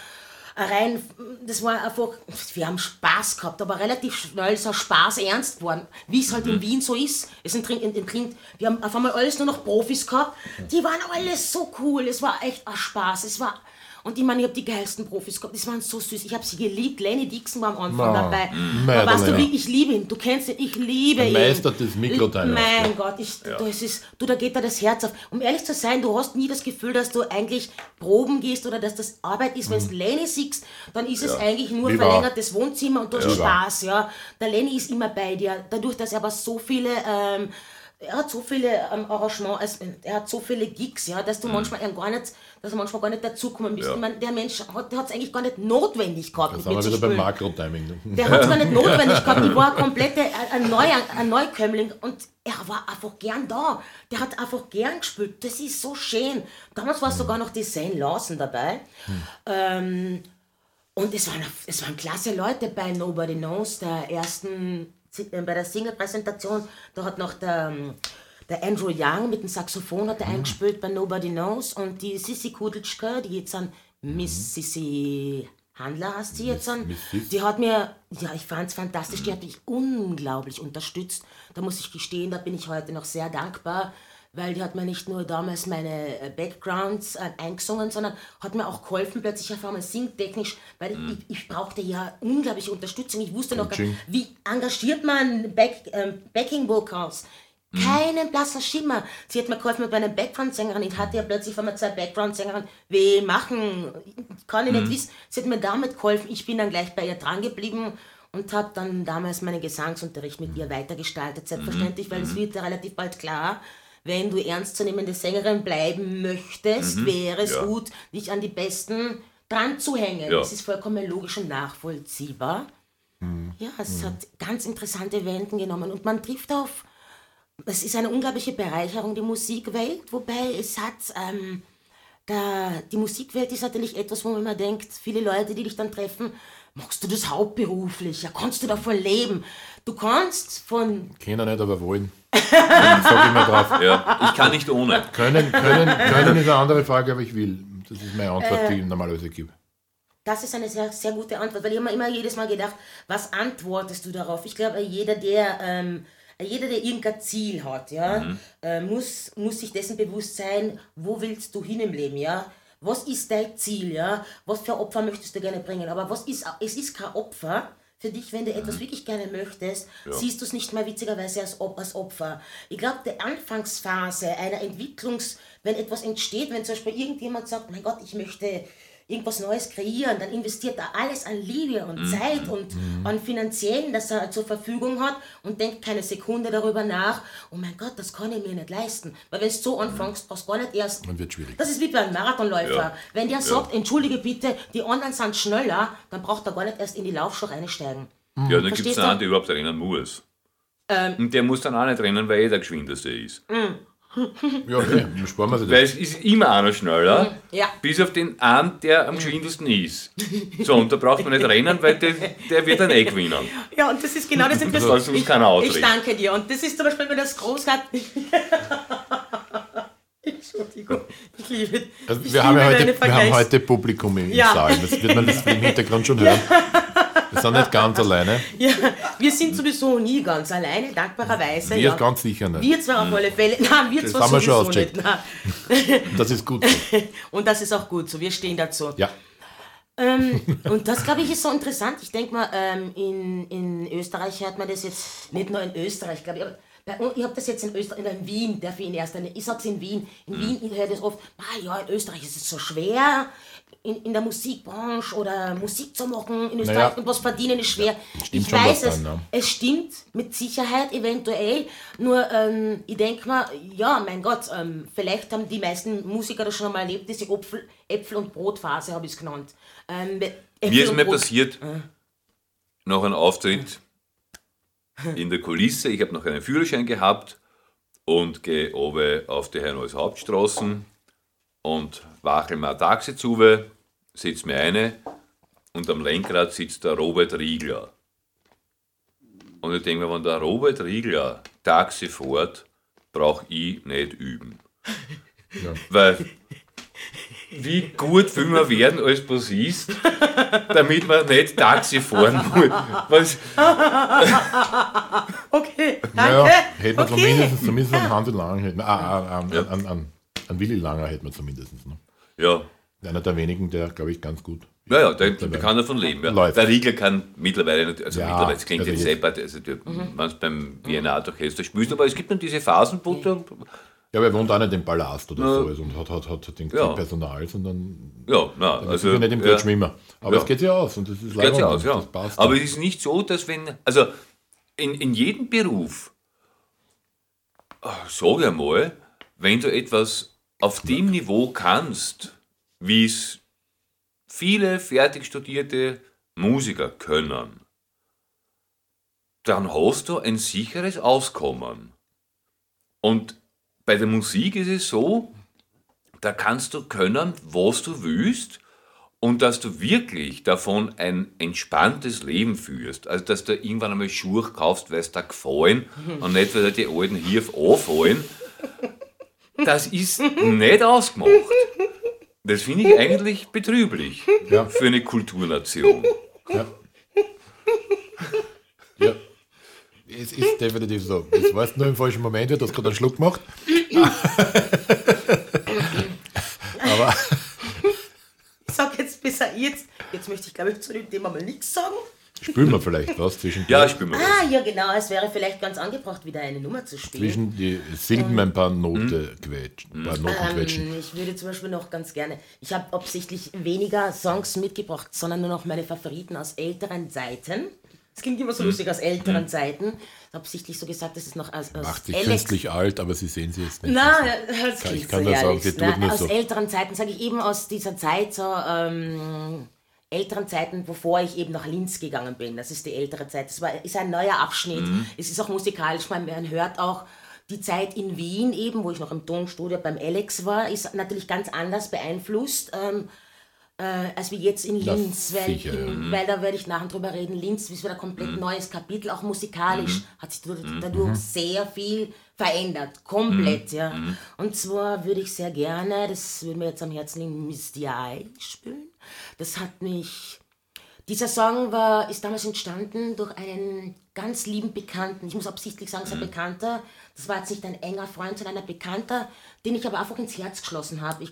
rein, das war einfach, wir haben Spaß gehabt, aber relativ schnell ist auch Spaß ernst geworden, wie es halt in Wien so ist. Es in, wir haben auf einmal alles nur noch Profis gehabt, die waren alles so cool, es war echt ein Spaß, es war, und ich meine, ich habe die geilsten Profis gehabt, die waren so süß, ich habe sie geliebt, Lenny Dixon war am Anfang Ma, dabei. mm, Aber weißt du, wie ich liebe ihn, du kennst ihn, ich liebe ihn. Meister des Mikroteilers. Mein Gott, ich, das ist, du, da geht da das Herz auf. Um ehrlich zu sein, du hast nie das Gefühl, dass du eigentlich proben gehst oder dass das Arbeit ist. Wenn du Lenny siehst, dann ist es eigentlich nur verlängertes Wohnzimmer und du hast Ja. Spaß. Ja. Der Lenny ist immer bei dir. Dadurch, dass er aber so viele... Ähm, er hat so viele ähm, Arrangements, also, er hat so viele Gigs, ja, dass du manchmal ihn gar nicht, dass er manchmal gar nicht dazukommen bist. Ja. Ich meine, der Mensch hat es eigentlich gar nicht notwendig gehabt, Da mit sind mir wieder beim. Makrotiming. ne? Der hat es gar nicht notwendig gehabt. Ich war ein komplette, ein, Neu, ein Neukömmling und er war einfach gern da. Der hat einfach gern gespielt. Das ist so schön. Damals war sogar noch die Zane Lawson dabei. Ähm, und es waren, es waren klasse Leute bei Nobody Knows, der ersten, äh, bei der Single-Präsentation. Da hat noch der, ähm, der Andrew Young mit dem Saxophon hat er eingespielt bei Nobody Knows. Und die Sissy Kudlitschka, die jetzt an Miss Sissy Handler heißt sie jetzt an, die hat mir, ja, ich fand es fantastisch, die hat mich unglaublich unterstützt. Da muss ich gestehen, da bin ich heute noch sehr dankbar, weil die hat mir nicht nur damals meine äh, Backgrounds äh, eingesungen, sondern hat mir auch geholfen, plötzlich auf einmal singtechnisch, weil ich, ich, ich brauchte ja unglaubliche Unterstützung. Ich wusste noch gar Coaching. wie engagiert man Back, ähm, Backing Vocals. Keinen blassen Schimmer. Sie hat mir geholfen mit meiner Background-Sängerin. Ich hatte ja plötzlich von mir zwei Background-Sängerinnen. Wie machen? Kann ich nicht wissen. Sie hat mir damit geholfen. Ich bin dann gleich bei ihr dran geblieben und habe dann damals meinen Gesangsunterricht mit ihr weitergestaltet. Selbstverständlich, weil es wird ja relativ bald klar, wenn du ernstzunehmende Sängerin bleiben möchtest, wäre es Ja. gut, dich an die Besten dran zu hängen. Ja. Das ist vollkommen logisch und nachvollziehbar. Ja, es hat ganz interessante Wenden genommen und man trifft auf, es ist eine unglaubliche Bereicherung, die Musikwelt, wobei es hat, ähm, da, die Musikwelt ist natürlich etwas, wo man immer denkt, viele Leute, die dich dann treffen, machst du das hauptberuflich, ja, kannst du davon leben? Du kannst von, Kennen nicht, aber wollen. Sag ich mal drauf. Ja, ich kann nicht ohne. Können, können, können ist eine andere Frage, aber ich will. Das ist meine Antwort, Äh. die ich normalerweise gebe. das ist eine sehr, sehr gute Antwort, weil ich habe mir immer jedes Mal gedacht, was antwortest du darauf? Ich glaube, jeder, der, ähm, jeder, der irgendein Ziel hat, ja, äh, muss, muss sich dessen bewusst sein, wo willst du hin im Leben, ja? Was ist dein Ziel, ja? Was für Opfer möchtest du gerne bringen? Aber was ist, es ist kein Opfer für dich, wenn du etwas wirklich gerne möchtest, siehst du es nicht mal witzigerweise als, als Opfer. Ich glaube, die Anfangsphase einer Entwicklungs, wenn etwas entsteht, wenn zum Beispiel irgendjemand sagt, mein Gott, ich möchte irgendwas Neues kreieren, dann investiert er alles an Liebe und Zeit und an Finanziellen, das er zur Verfügung hat und denkt keine Sekunde darüber nach, oh mein Gott, das kann ich mir nicht leisten. Weil wenn du so anfängst, brauchst du gar nicht erst Dann wird schwierig. das ist wie bei einem Marathonläufer. Ja. Wenn der sagt, entschuldige bitte, die anderen sind schneller, dann braucht er gar nicht erst in die Laufschuhe einsteigen. Ja, dann gibt es einen, der überhaupt rennen muss. Ähm. Und der muss dann auch nicht rennen, weil er der geschwindeste ist. Ja, okay, dann sparen wir Weil das. es ist immer einer schneller, Ja. bis auf den einen, der am geschwindesten ist. So, und da braucht man nicht rennen, weil der, der wird dann eh gewinnen. Ja, und das ist genau das soll Interessante. uns keiner Ich, ich ausreden. danke dir. Und das ist zum Beispiel, wenn das großartig. Entschuldigung, ich liebe Also ich wir, haben ja liebe heute, wir haben Vergleichs- heute Publikum im Ja. Saal. Das wird man das im Hintergrund schon hören. Wir sind nicht ganz alleine. Ja, wir sind sowieso nie ganz alleine, dankbarerweise. Wir ja. ganz sicher nicht. Wir zwar auf alle Fälle, nein, wir Das zwar haben wir schon sowieso nicht. Nein. Das ist gut so. Und das ist auch gut so, wir stehen dazu. Ja. Ähm, und das, glaube ich, ist so interessant. Ich denke mal, ähm, in, in Österreich hört man das jetzt, nicht nur in Österreich, glaube ich, aber bei ich habe das jetzt in Österreich, in Wien, darf ich in erster Linie, ich sag's in Wien, in Mhm. Wien, ich höre das oft, ah ja, in Österreich ist es so schwer, in, in der Musikbranche oder Musik zu machen, in Österreich Naja. und was verdienen ist schwer. stimmt ich weiß es, dran, ja. es stimmt mit Sicherheit eventuell, nur ähm, ich denke mal, ja, mein Gott, ähm, vielleicht haben die meisten Musiker das schon einmal erlebt, diese Äpfel, Äpfel- und Brotphase habe ich es genannt. Ähm, Mir ist mir Brot- passiert, noch ein Auftritt in der Kulisse. Ich habe noch einen Führerschein gehabt und gehe oben auf die Herneues Hauptstraßen und wachel mir Taxi zu, sitze mir eine und am Lenkrad sitzt der Robert Riegler. Und ich denke mir, wenn der Robert Riegler Taxi fährt, brauche ich nicht üben. Weil wie gut will man werden als Bassist, damit man nicht Taxi fahren muss. Was, Okay, danke. Naja, hätte man okay. zumindest, zumindest einen Hansi Lang, hätte man, ah, an, an, an, an Willi Langer hätte man zumindest. Ne? ja, Einer der wenigen, der, glaube ich, ganz gut. naja, der, der kann davon leben. Ja. Läuft. Der Riegler kann mittlerweile, also Ja, mittlerweile, es klingt also jetzt seppert, also du, du beim Wiener Art Orchester spielst, aber es gibt dann diese Phasen, wo du, Ja, aber er wohnt auch nicht im Palast oder so also, und hat, hat, hat, den Ja. Personal, sondern ja, na, also, also, sicher nicht im ja, Geldschwimmer. Aber Ja. es geht ja aus und das ist Geht leider ja aus, ja. Das passt Aber ja. es ist nicht so, dass wenn, also in, in jedem Beruf, sage ich mal, wenn du etwas auf dem Niveau kannst, wie es viele fertig studierte Musiker können, dann hast du ein sicheres Auskommen. Und bei der Musik ist es so, da kannst du können, was du willst und dass du wirklich davon ein entspanntes Leben führst. Also, dass du irgendwann einmal Schuhe kaufst, weil es dir gefallen und nicht, weil dir die alten hier anfallen. Das ist nicht ausgemacht. Das finde ich eigentlich betrüblich Ja. für eine Kulturnation. Ja. ja. Es ist definitiv so. Das warst nur im falschen Moment, du hast gerade einen Schluck gemacht. Aber Ich sag jetzt besser jetzt, jetzt möchte ich glaube ich zu dem Thema mal nichts sagen. Spülen wir vielleicht was zwischen Ja, ich bin mal. Ah, ja genau, es wäre vielleicht ganz angebracht, wieder eine Nummer zu spielen. zwischen die Silben ein paar Note quetschen, ein paar Noten quetschen. Ähm, ich würde zum Beispiel noch ganz gerne, ich habe absichtlich weniger Songs mitgebracht, sondern nur noch meine Favoriten aus älteren Zeiten. Es klingt immer so lustig aus älteren Zeiten. Absichtlich so gesagt, das ist noch aus, aus Macht sich Alex- künstlich alt, aber Sie sehen sie jetzt nicht. Na, das Kann- klingt ich kann so Na, nur aus so. älteren Zeiten, sage ich eben aus dieser Zeit, so ähm, älteren Zeiten, bevor ich eben nach Linz gegangen bin. Das ist die ältere Zeit. Das war, ist ein neuer Abschnitt. Mhm. Es ist auch musikalisch, man, man hört auch die Zeit in Wien eben, wo ich noch im Tonstudio beim Alex war, ist natürlich ganz anders beeinflusst. Ähm, äh, als wie jetzt in Linz, weil, sicher, ja. in, weil da werde ich nachher drüber reden. Linz ist wieder ein komplett Mhm. neues Kapitel, auch musikalisch hat sich dadurch, dadurch sehr viel verändert, komplett, Mhm. ja. Und zwar würde ich sehr gerne, das würde mir jetzt am Herzen liegen, Miss the Eye spielen. Das hat mich, dieser Song war, ist damals entstanden durch einen ganz lieben Bekannten, ich muss absichtlich sagen, es ist ein Bekannter, das war jetzt nicht ein enger Freund, sondern ein Bekannter, den ich aber einfach ins Herz geschlossen habe. Ich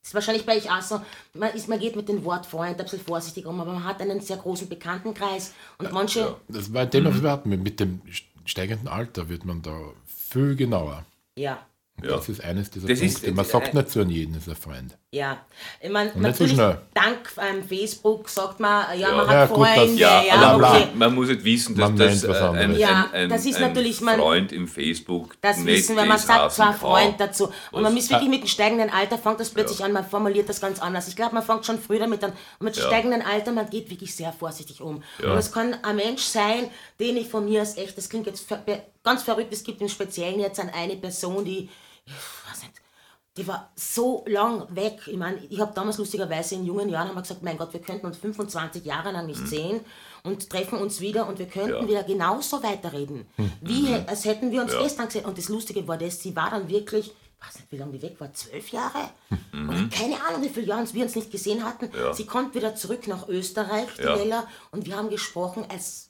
ist wahrscheinlich bei euch auch so, man, ist, man geht mit dem Wort Freund ein bisschen vorsichtig um, aber man hat einen sehr großen Bekanntenkreis und manche, Das war ein Thema, was wir hatten. Mit dem steigenden Alter wird man da viel genauer. ja, Ja. Das ist eines dieser Das ist- Punkte. Man äh, sagt nicht zu jedem, ist ein Freund. Ja. Ich mein, nicht so natürlich, schnell. dank ähm, Facebook sagt man, ja, man Ja, hat gut, das- Freunde, Ja, ja, bla, okay. man, man muss nicht wissen, dass Man das äh, ein. Ja, ein, ein, das ist ein natürlich, man- Freund im Facebook Das nicht wissen wir, man sagt zwar. Freund dazu. Und man Was- muss wirklich mit dem steigenden Alter, fängt das plötzlich an, man formuliert das ganz anders. Ich glaube, man fängt schon früher damit an. Und mit dem steigenden Alter, man geht wirklich sehr vorsichtig um. Und es kann ein Mensch sein, den ich von mir aus echt, das klingt jetzt ganz verrückt, es gibt im Speziellen jetzt an eine Person, die, die war so lang weg. Ich meine, ich habe damals lustigerweise in jungen Jahren haben wir gesagt, mein Gott, wir könnten uns 25 Jahre lang nicht sehen und treffen uns wieder und wir könnten Mhm. Ja. wieder genauso weiterreden, wie hä- als hätten wir uns Ja. gestern gesehen. Und das Lustige war das, sie war dann wirklich, ich weiß nicht, wie lange die weg war, zwölf Jahre? Oder keine Ahnung, wie viele Jahre wir uns nicht gesehen hatten. Mhm. Ja. Sie kommt wieder zurück nach Österreich, die Ja. Bella, und wir haben gesprochen, als,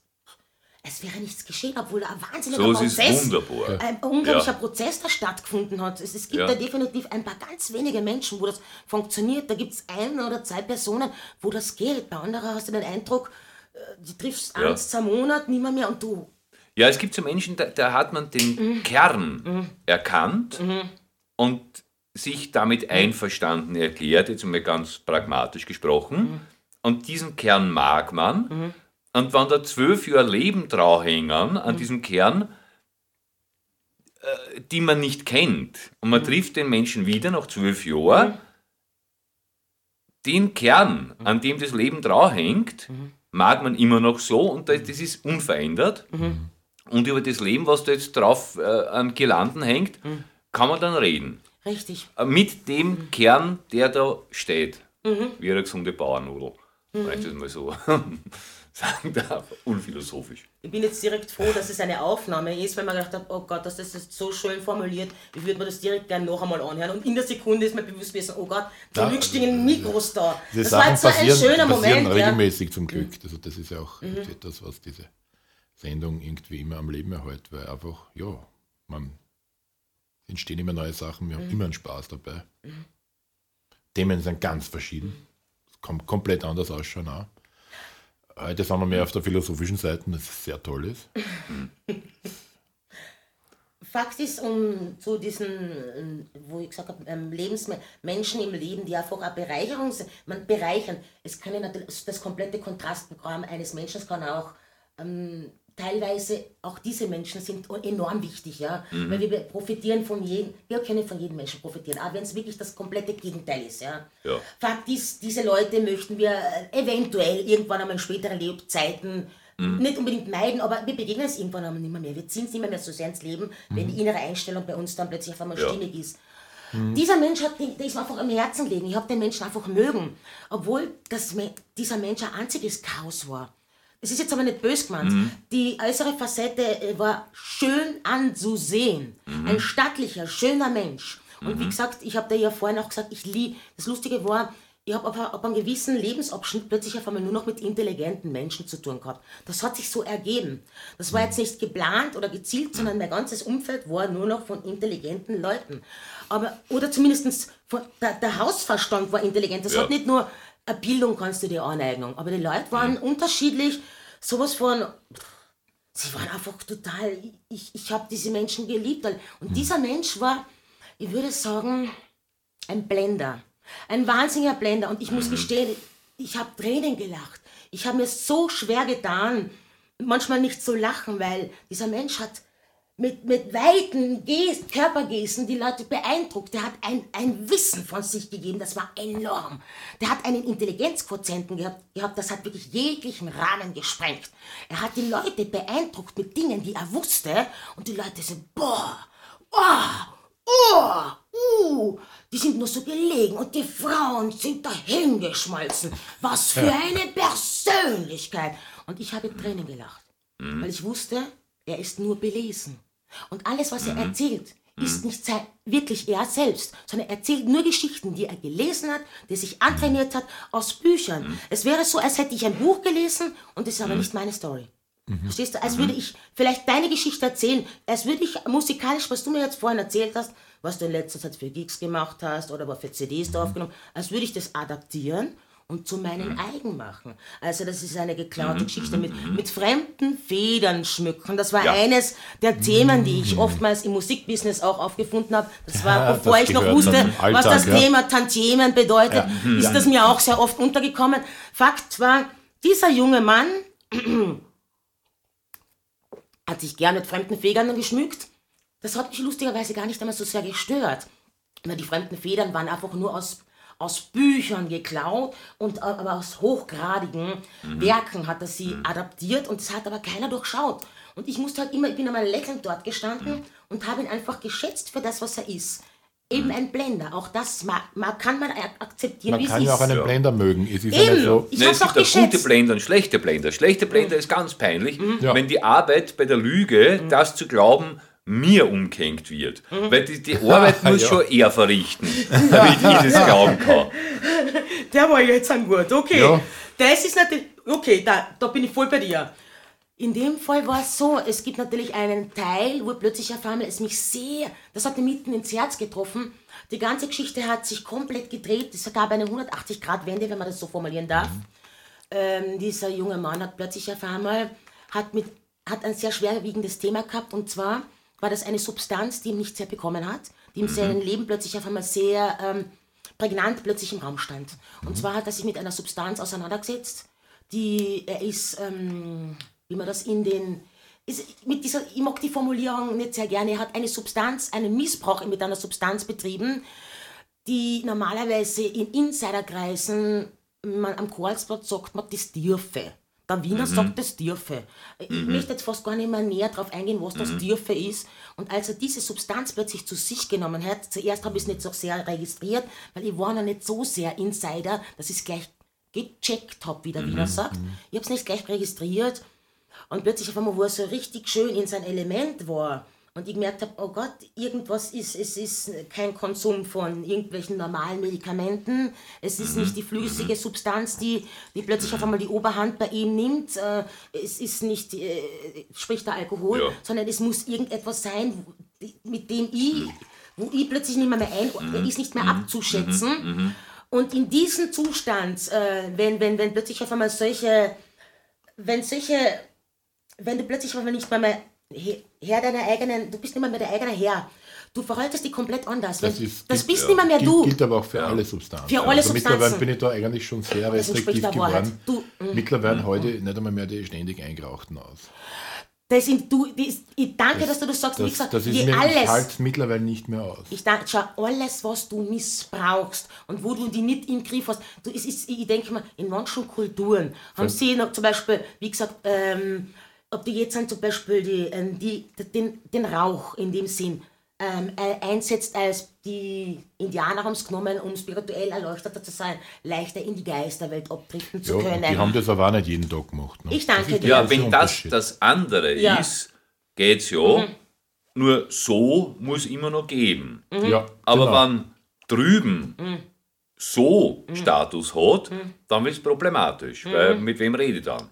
als wäre nichts geschehen, obwohl da ein wahnsinniger So, es Prozess wunderbar. ein unglaublicher Ja. Prozess, der stattgefunden hat. Es, es gibt Ja. da definitiv ein paar ganz wenige Menschen, wo das funktioniert. Da gibt es ein oder zwei Personen, wo das geht. Bei anderen hast du den Eindruck, äh, die triffst Ja. eins, zwei Monate, nicht mehr, und du. Ja, es gibt so Menschen, da, da hat man den Mhm. Kern erkannt und sich damit einverstanden erklärt, jetzt mal ganz pragmatisch gesprochen. Mhm. Und diesen Kern mag man. Und wenn da zwölf Jahre Leben draufhängen an Mhm. diesem Kern, äh, die man nicht kennt, und Mhm. man trifft den Menschen wieder nach zwölf Jahren, den Kern, Mhm. an dem das Leben draufhängt, mag man immer noch so und das ist unverändert. Mhm. Und über das Leben, was da jetzt drauf äh, an Girlanden hängt, Mhm. kann man dann reden. Richtig. Äh, Mit dem Kern, der da steht. Mhm. Wie eine gesunde Bauernudel. Wenn ich das mal so sagen darf. Unphilosophisch. Ich bin jetzt direkt froh, dass es eine Aufnahme ist, weil man gedacht hat, oh Gott, das ist so schön formuliert, ich würde mir das direkt gerne noch einmal anhören. Und in der Sekunde ist mir bewusst gewesen, oh Gott, zum Glück stehen Mikros da. Das war Sachen jetzt so ein schöner Moment. Ja. regelmäßig zum Glück. Also das ist ja auch etwas, was diese Sendung irgendwie immer am Leben erhält, weil einfach, ja, man entstehen immer neue Sachen, wir haben immer einen Spaß dabei. Themen sind ganz verschieden. Es kann komplett anders ausschauen auch. Heute sind wir mehr auf der philosophischen Seite, das sehr toll ist. Fakt ist, um zu diesen, ähm, wo ich gesagt habe, ähm, Lebensme Menschen im Leben, die einfach eine Bereicherung sind, man bereichern. Es kann ja natürlich, das komplette Kontrastprogramm eines Menschen kann auch ähm, teilweise, auch diese Menschen sind enorm wichtig, ja, weil wir profitieren von jedem, wir können von jedem Menschen profitieren, auch wenn es wirklich das komplette Gegenteil ist, ja. Ja. Fakt ist, diese Leute möchten wir äh, eventuell irgendwann einmal in späteren Lebzeiten nicht unbedingt meiden, aber wir begegnen es irgendwann einmal nicht mehr. mehr. Wir ziehen es nicht mehr, mehr so sehr ins Leben, wenn die innere Einstellung bei uns dann plötzlich auf einmal Ja. stimmig ist. Dieser Mensch hat, der ist mir einfach am Herzen gelegen. Ich habe den Menschen einfach mögen, obwohl das, dieser Mensch ein einziges Chaos war. Es ist jetzt aber nicht bös gemeint. Die äußere Facette äh, war schön anzusehen. Ein stattlicher, schöner Mensch. Und wie gesagt, ich habe dir ja vorhin auch gesagt, ich liebe, das Lustige war, ich habe ab, ab einem gewissen Lebensabschnitt plötzlich auf einmal nur noch mit intelligenten Menschen zu tun gehabt. Das hat sich so ergeben. Das war jetzt nicht geplant oder gezielt, sondern mein ganzes Umfeld war nur noch von intelligenten Leuten. Aber, oder zumindest von, der, der Hausverstand war intelligent. Das Ja. hat nicht nur eine Bildung kannst du dir aneignen, aber die Leute waren unterschiedlich sowas von, sie waren einfach total, ich, ich habe diese Menschen geliebt. Und dieser Mensch war, ich würde sagen, ein Blender. Ein wahnsinniger Blender. Und ich muss gestehen, ich habe Tränen gelacht. Ich habe mir so schwer getan, manchmal nicht zu lachen, weil dieser Mensch hat mit, mit weiten Gest, Körpergesten die Leute beeindruckt. Der hat ein, ein Wissen von sich gegeben, das war enorm. Der hat einen Intelligenzquotienten gehabt, gehabt, das hat wirklich jeglichen Rahmen gesprengt. Er hat die Leute beeindruckt mit Dingen, die er wusste und die Leute sind, boah, oh, oh, uh, die sind nur so gelegen und die Frauen sind dahingeschmolzen. Was für eine Persönlichkeit. Und ich habe Tränen gelacht, weil ich wusste, er ist nur belesen. Und alles, was er erzählt, ist nicht sein, wirklich er selbst, sondern er erzählt nur Geschichten, die er gelesen hat, die er sich antrainiert hat aus Büchern. Es wäre so, als hätte ich ein Buch gelesen und es ist aber nicht meine Story. Verstehst du? Als würde ich vielleicht deine Geschichte erzählen, als würde ich musikalisch, was du mir jetzt vorhin erzählt hast, was du in letzter Zeit für Gigs gemacht hast oder was für CDs aufgenommen als würde ich das adaptieren und zu meinen eigen machen. Also das ist eine geklaute Geschichte mit, mit fremden Federn schmücken. Das war Ja. eines der Themen, die ich oftmals im Musikbusiness auch aufgefunden habe. Das war, Ja, bevor das ich noch wusste, Alltag, was das ja. Thema Tantiemen bedeutet, ist das mir auch sehr oft untergekommen. Fakt war, dieser junge Mann hat sich gern mit fremden Federn geschmückt. Das hat mich lustigerweise gar nicht einmal so sehr gestört. Weil die fremden Federn waren einfach nur aus, aus Büchern geklaut und äh, aber aus hochgradigen Werken hat er sie adaptiert und das hat aber keiner durchschaut. Und ich musste halt immer, ich bin einmal lächelnd dort gestanden und habe ihn einfach geschätzt für das, was er ist. Eben ein Blender. Auch das mag, mag, kann man ak- akzeptieren, Man wie es kann ist. ja auch einen Ja. Blender mögen. Es ist ja nicht Eben. so. Ich Nein, es auch gibt auch gute. Blender und schlechte Blender. Schlechte Blender ist ganz peinlich, Ja. wenn die Arbeit bei der Lüge, das zu glauben, mir umgehängt wird. Weil die, die Arbeit muss Ja. schon er verrichten, damit ich das glauben kann. Der war jetzt ein gut, okay. Ja. Das ist natürlich, okay, da, da bin ich voll bei dir. In dem Fall war es so, es gibt natürlich einen Teil, wo plötzlich einmal es mich sehr, das hat mir mitten ins Herz getroffen. Die ganze Geschichte hat sich komplett gedreht. Es gab eine 180-Grad-Wende, wenn man das so formulieren darf. Ähm, dieser junge Mann hat plötzlich auf einmal, hat, mit, hat ein sehr schwerwiegendes Thema gehabt und zwar war das eine Substanz, die ihm nicht sehr bekommen hat, die ihm sein Leben plötzlich auf einmal sehr ähm, prägnant plötzlich im Raum stand. Und zwar hat er sich mit einer Substanz auseinandergesetzt, die er ist, ähm, wie man das in den, ist, mit dieser, ich mag die Formulierung nicht sehr gerne, er hat eine Substanz, einen Missbrauch mit einer Substanz betrieben, die normalerweise in Insiderkreisen, man am Karlsplatz sagt man, das dürfe. Der Wiener sagt, das dürfe. Ich möchte jetzt fast gar nicht mehr näher darauf eingehen, was das dürfe ist. Und als er diese Substanz plötzlich zu sich genommen hat, zuerst habe ich es nicht so sehr registriert, weil ich war noch nicht so sehr Insider, dass ich es gleich gecheckt habe, wie der Wiener sagt. Ich habe es nicht gleich registriert. Und plötzlich auf einmal, wo er so richtig schön in sein Element war und ich gemerkt habe, oh Gott, irgendwas ist, es ist kein Konsum von irgendwelchen normalen Medikamenten, es ist nicht die flüssige Substanz, die, die plötzlich auf einmal die Oberhand bei ihm nimmt, äh, es ist nicht, äh, sprich der Alkohol, Ja. sondern es muss irgendetwas sein, mit dem ich, wo ich plötzlich nicht mehr, mehr ein, ist nicht mehr abzuschätzen. Und in diesem Zustand, äh, wenn, wenn, wenn plötzlich auf einmal solche, wenn solche wenn du plötzlich auf einmal nicht mehr, mehr Herr deiner eigenen, du bist nicht mehr, mehr der eigene Herr. Du verhaltest dich komplett anders. Das ist- das gilt- bist nicht mehr, mehr Gilt, du. gilt aber auch für alle Substanzen. Für alle also mittlerweile Substanzen. bin ich da eigentlich schon sehr Das restriktiv geworden. Du, mm. mittlerweile heute nicht einmal mehr die ständig eingerauchten aus. Das sind, du, das, ich danke, dass du das sagst. Das, gesagt, das ist mir, ich alles. halte mittlerweile nicht mehr aus. Ich danke, schau, alles, was du missbrauchst und wo du die nicht im Griff hast, du, es ist, ich denke mal, in manchen Kulturen haben sie noch zum Beispiel, wie gesagt, ähm, ob du jetzt dann zum Beispiel die, ähm, die, den, den Rauch in dem Sinn ähm, äh, einsetzt, als die Indianer haben es genommen, um spirituell erleuchteter zu sein, leichter in die Geisterwelt abdriften zu Ja, können. die haben das aber auch nicht jeden Tag gemacht. Ne? Ich danke dir. Ja, wenn das das andere Ja. ist, geht's ja. Nur so muss immer noch geben. ja, Aber genau. wenn drüben so Status hat, dann wird es problematisch. Weil mit wem rede ich dann?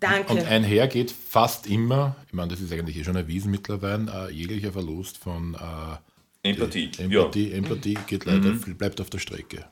Danke. Und einher geht fast immer, ich meine, das ist eigentlich eh schon erwiesen mittlerweile, äh, jeglicher Verlust von äh, Empathie. Empathie, Empathie geht leider, Mhm. bleibt auf der Strecke.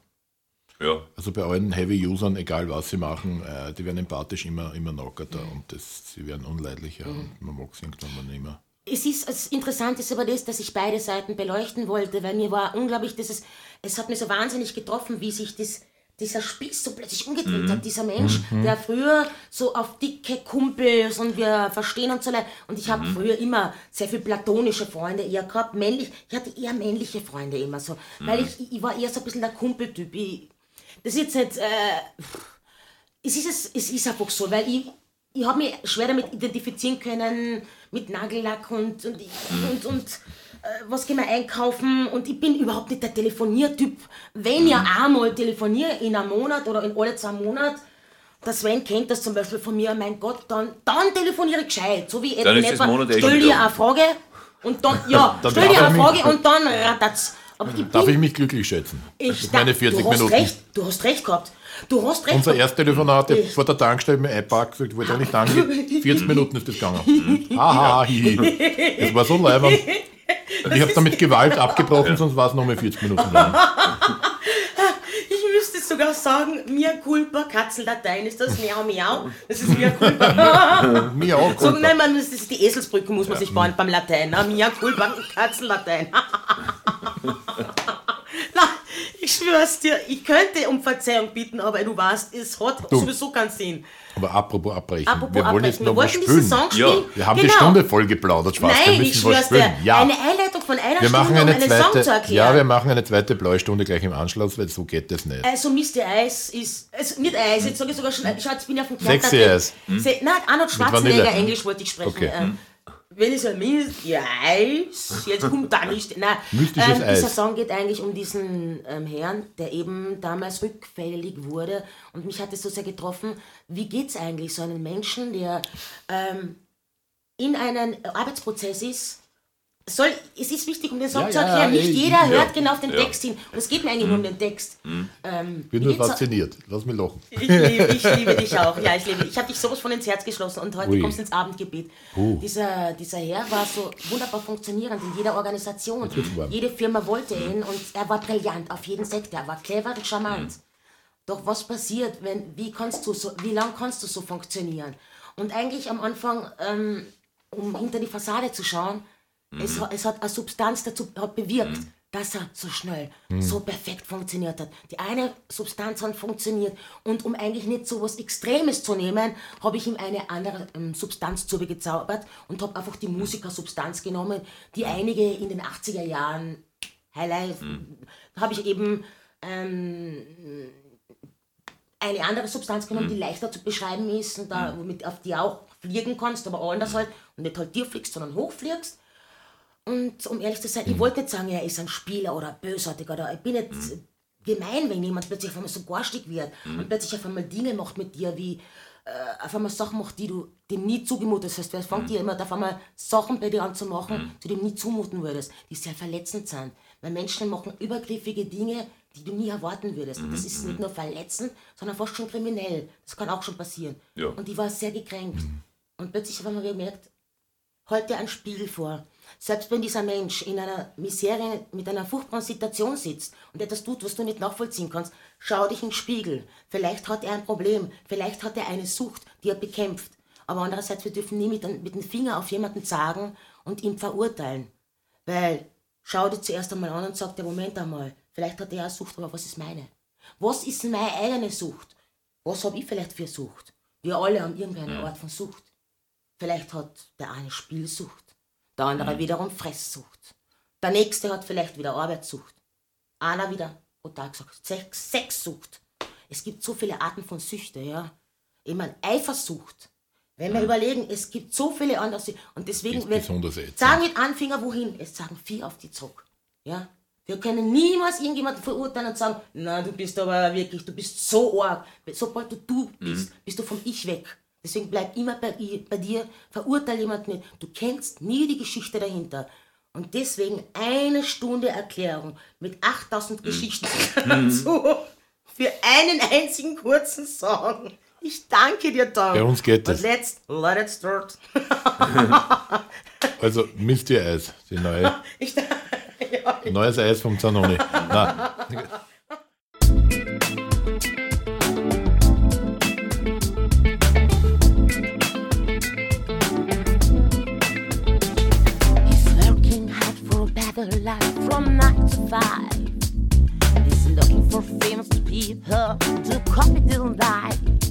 Ja. Also bei allen Heavy-Usern, egal was sie machen, äh, die werden empathisch immer, immer knockerter Mhm. und das, sie werden unleidlicher und man mag es irgendwann mal nicht mehr. Es ist das Interessante ist aber das, dass ich beide Seiten beleuchten wollte, weil mir war unglaublich, dass es, es hat mir so wahnsinnig getroffen, wie sich das, dieser Spieß so plötzlich umgedreht hat. Dieser Mensch, der früher so auf dicke Kumpels und wir verstehen uns so leid. Und ich habe früher immer sehr viel platonische Freunde eher gehabt, männlich. Ich hatte eher männliche Freunde immer so, weil ich, ich war eher so ein bisschen der Kumpeltyp. Ich, das ist jetzt nicht, äh, es ist, es, es ist einfach so, weil ich, ich habe mich schwer damit identifizieren können, mit Nagellack und, und, und, und äh, was gehen wir einkaufen und ich bin überhaupt nicht der Telefoniertyp. Wenn ich einmal telefoniere in einem Monat oder in alle zwei Monate, der Sven kennt das zum Beispiel von mir, mein Gott, dann, dann telefoniere ich gescheit. So wie Dann ist echt stell dir eine Frage und dann, ja, Dann stell dir eine Frage und dann rattert's. Aber ich Darf bin, ich mich glücklich schätzen? ich, meine 40 du hast Minuten. recht, du hast recht gehabt. Du hast recht Unser erstes Telefonat, vor der Tankstelle mir einpackt, gesagt, wollte eigentlich danke. 40 Minuten ist das gegangen. Haha, hihi. Das war so leibend. Und ich habe damit Gewalt abgebrochen, sonst war es noch mal 40 Minuten lang. Ich müsste sogar sagen, Mia culpa, Katzenlatein ist das, miau miau, das ist Mia culpa. Mir auch. so, nein, man, das ist die Eselsbrücke, muss man sich bauen beim Latein. Ne? Mia culpa, Katzenlatein. Ich schwör's dir, ich könnte um Verzeihung bitten, aber du weißt, es hat Du. sowieso keinen Sinn. Aber apropos abbrechen. Apropos wir wollen jetzt abbrechen, noch wir was spielen. Song spielen. Ja, Wir haben genau. die Stunde voll geplaudert, Spaß. wir Nein, müssen ich was schwör's spielen. dir, Ja. eine Einleitung von einer Wir machen Stunde, eine um einen Song zu erklären. ja, wir machen eine zweite Blaustunde gleich im Anschluss, weil so geht das nicht. Also Mr. Eis ist, also nicht Eis, jetzt sage ich sogar schon, schau, jetzt bin ich auf dem Sexy Eis. Se, nein, Arnold Schwarzenegger. Englisch wollte ich sprechen. Okay. Ähm, wenn ich so Mr. Eis, jetzt kommt da nicht, nein, ähm, dieser. Song geht eigentlich um diesen ähm, Herrn, der eben damals rückfällig wurde und mich hat es so sehr getroffen, wie geht es eigentlich so einem Menschen, der ähm, in einem Arbeitsprozess ist, soll, es ist wichtig, um den Song Ja, zu ja, erklären, nicht jeder ja. hört genau auf den Ja. Text hin. Und es geht mir eigentlich nur um den Text. Ähm, Ich bin nur geht's so- fasziniert. Lass mich lachen. ich liebe, ich liebe dich auch. Ja, ich liebe dich. Ich habe dich sowas von ins Herz geschlossen und heute Ui. kommst du ins Abendgebet. Dieser, dieser Herr war so wunderbar funktionierend in jeder Organisation. Jede Firma wollte ihn und er war brillant auf jeden Sektor. Er war clever und charmant. Doch was passiert, wenn, wie kannst du so, wie lang kannst du so funktionieren? Und eigentlich am Anfang, ähm, um hinter die Fassade zu schauen, es, hat- es hat eine Substanz dazu hat bewirkt, dass er so schnell, so perfekt funktioniert hat. Die eine Substanz hat funktioniert und um eigentlich nicht so was Extremes zu nehmen, habe ich ihm eine andere ähm, Substanz zugezaubert und habe einfach die Musikersubstanz genommen, die einige in den 80er Jahren Highlight, habe ich eben ähm, eine andere Substanz genommen, die leichter zu beschreiben ist und da, womit auf die auch fliegen kannst, aber anders halt und nicht halt dir fliegst, sondern hochfliegst. Und um ehrlich zu sein, ich wollte nicht sagen, er ist ein Spieler oder bösartig oder ich bin nicht gemein, wenn jemand plötzlich auf einmal so garstig wird und plötzlich auf einmal Dinge macht mit dir, wie äh, auf einmal Sachen macht, die du dem nie zugemutet hast. Es fängt dir immer auf einmal Sachen bei dir an zu machen, die du dem nie zumuten würdest, die sehr verletzend sind. Weil Menschen machen übergriffige Dinge, die du nie erwarten würdest. Und das ist nicht nur verletzend, sondern fast schon kriminell. Das kann auch schon passieren. Ja. Und ich war sehr gekränkt. Und plötzlich habe ich mir gemerkt, halt dir einen Spiegel vor. Selbst wenn dieser Mensch in einer Misere mit einer furchtbaren Situation sitzt und etwas tut, was du nicht nachvollziehen kannst, schau dich in den Spiegel. Vielleicht hat er ein Problem, vielleicht hat er eine Sucht, die er bekämpft. Aber andererseits, wir dürfen nie mit, dem- mit dem Finger auf jemanden sagen und ihn verurteilen. Weil, schau dir zuerst einmal an und sag dir, Moment einmal, vielleicht hat er eine Sucht, aber was ist meine? Was ist meine eigene Sucht? Was habe ich vielleicht für Sucht? Wir alle haben irgendeine Art von Sucht. Vielleicht hat der eine Spielsucht, der andere wiederum Fresssucht. Der nächste hat vielleicht wieder Arbeitssucht. Einer wieder, brutal gesagt, Sex, Sexsucht. Es gibt so viele Arten von Süchte, ja. Ich meine, Eifersucht. Wenn wir überlegen, es gibt so viele andere Süchte. Und deswegen, wenn, sagen mit Anfänger wohin, es sagen vier auf die zurück. Ja? Wir können niemals irgendjemanden verurteilen und sagen, na, du bist aber wirklich, du bist so arg. Sobald du du bist, bist du vom Ich weg. Deswegen bleib immer bei, bei dir, verurteile jemanden nicht. Du kennst nie die Geschichte dahinter. Und deswegen eine Stunde Erklärung mit 8000 Geschichten dazu für einen einzigen kurzen Song. Ich danke dir, Tom. Bei uns geht das. Und let's let it start. Also Misty Eis, die neue, Ich, ja, neues Eis vom Zanoni. 25. He's looking for famous people to copy the life.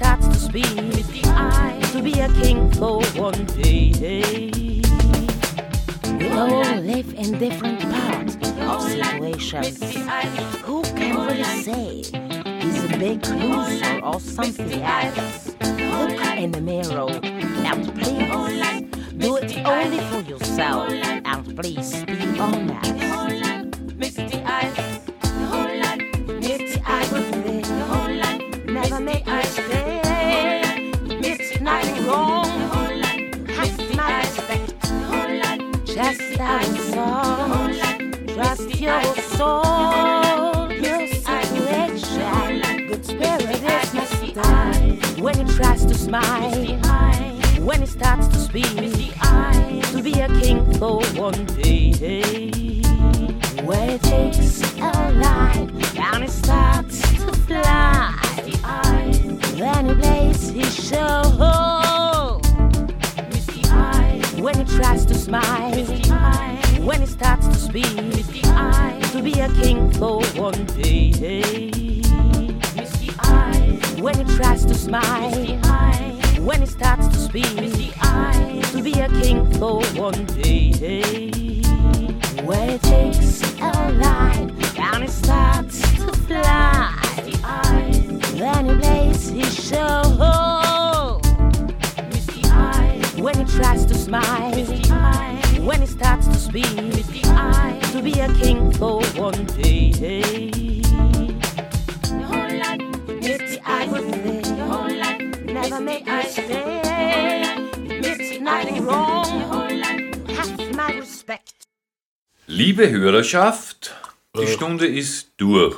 Starts to speak, to be a king for one day. We all live in different parts of situations. Who can really say he's a big loser or something else? Look in the mirror and please do it only for yourself and please be honest. Your soul. Your situation. Good spirit is my style. When he tries to smile. When he starts to speak. To be a king for one day. When it takes a and it starts to fly. Then he plays his show. When he tries to smile, when he starts to speak, to be a king for one day. When he tries to smile, when he starts to speak, to be a king for one day. When it takes a line and it starts to fly, then he plays his show. When he tries to smile, when he starts to speak, to be a king for one day. Misty eyes with me, never make a mistake. It's nothing wrong. Have my respect. Liebe Hörerschaft, die Stunde ist durch.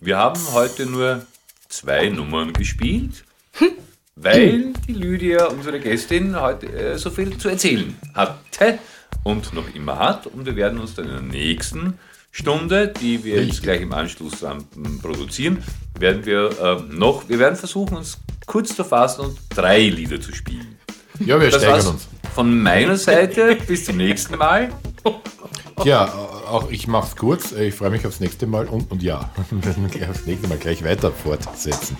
Wir haben heute nur zwei Nummern gespielt, weil die Lydia, unsere Gästin, heute äh, so viel zu erzählen hatte und noch immer hat. Und wir werden uns dann in der nächsten Stunde, die wir jetzt gleich im Anschluss ähm, produzieren, werden wir ähm, noch, wir werden versuchen, uns kurz zu fassen und drei Lieder zu spielen. Ja, wir Das steigern uns. von meiner Seite. Bis zum nächsten Mal. Ja, auch ich mache es kurz. Ich freue mich aufs nächste Mal und, und ja, wir werden gleich aufs nächste Mal gleich weiter fortsetzen.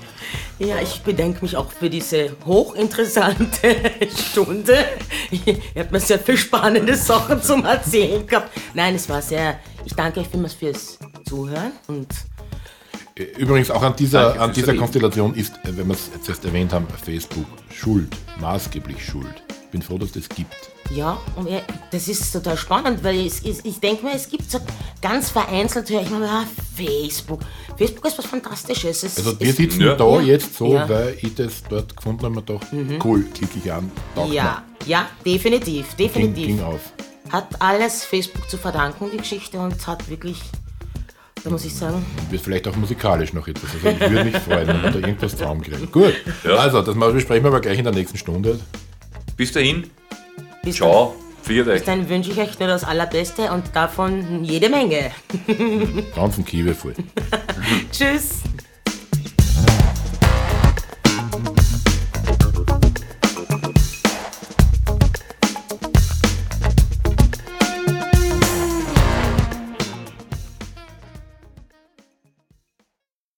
Ja, ich bedanke mich auch für diese hochinteressante Stunde. Ihr habt mir sehr viel spannende Sachen zum Erzählen gehabt. Nein, es war sehr. Ich danke euch vielmals fürs Zuhören und Übrigens auch an dieser, Danke an dieser. Konstellation ist, äh, wenn wir es jetzt erst erwähnt haben, Facebook schuld, maßgeblich schuld. Ich bin froh, dass das gibt. ja, und ja, das ist total spannend, weil es, es, ich denke mal, es gibt so ganz vereinzelt höre ich mal, ah, Facebook. Facebook ist was Fantastisches. Es Also wir sitzen Ja. da Ja. jetzt so, Ja. Mhm. weil ich das dort gefunden habe und dachte, cool, klicke ich an, ja, ja, definitiv, mir. ging, definitiv. ging auf. Hat alles Facebook zu verdanken, die Geschichte, und hat wirklich, da muss ich sagen, Wird vielleicht auch musikalisch noch etwas. Also ich würde mich freuen, wenn wir da irgendwas zusammenkriegen. Gut, also das mal besprechen wir aber gleich in der nächsten Stunde. Bis dahin, bis ciao, viert euch. dann wünsche ich euch nur das Allerbeste und davon jede Menge. Ganzen Kiewe voll. Tschüss.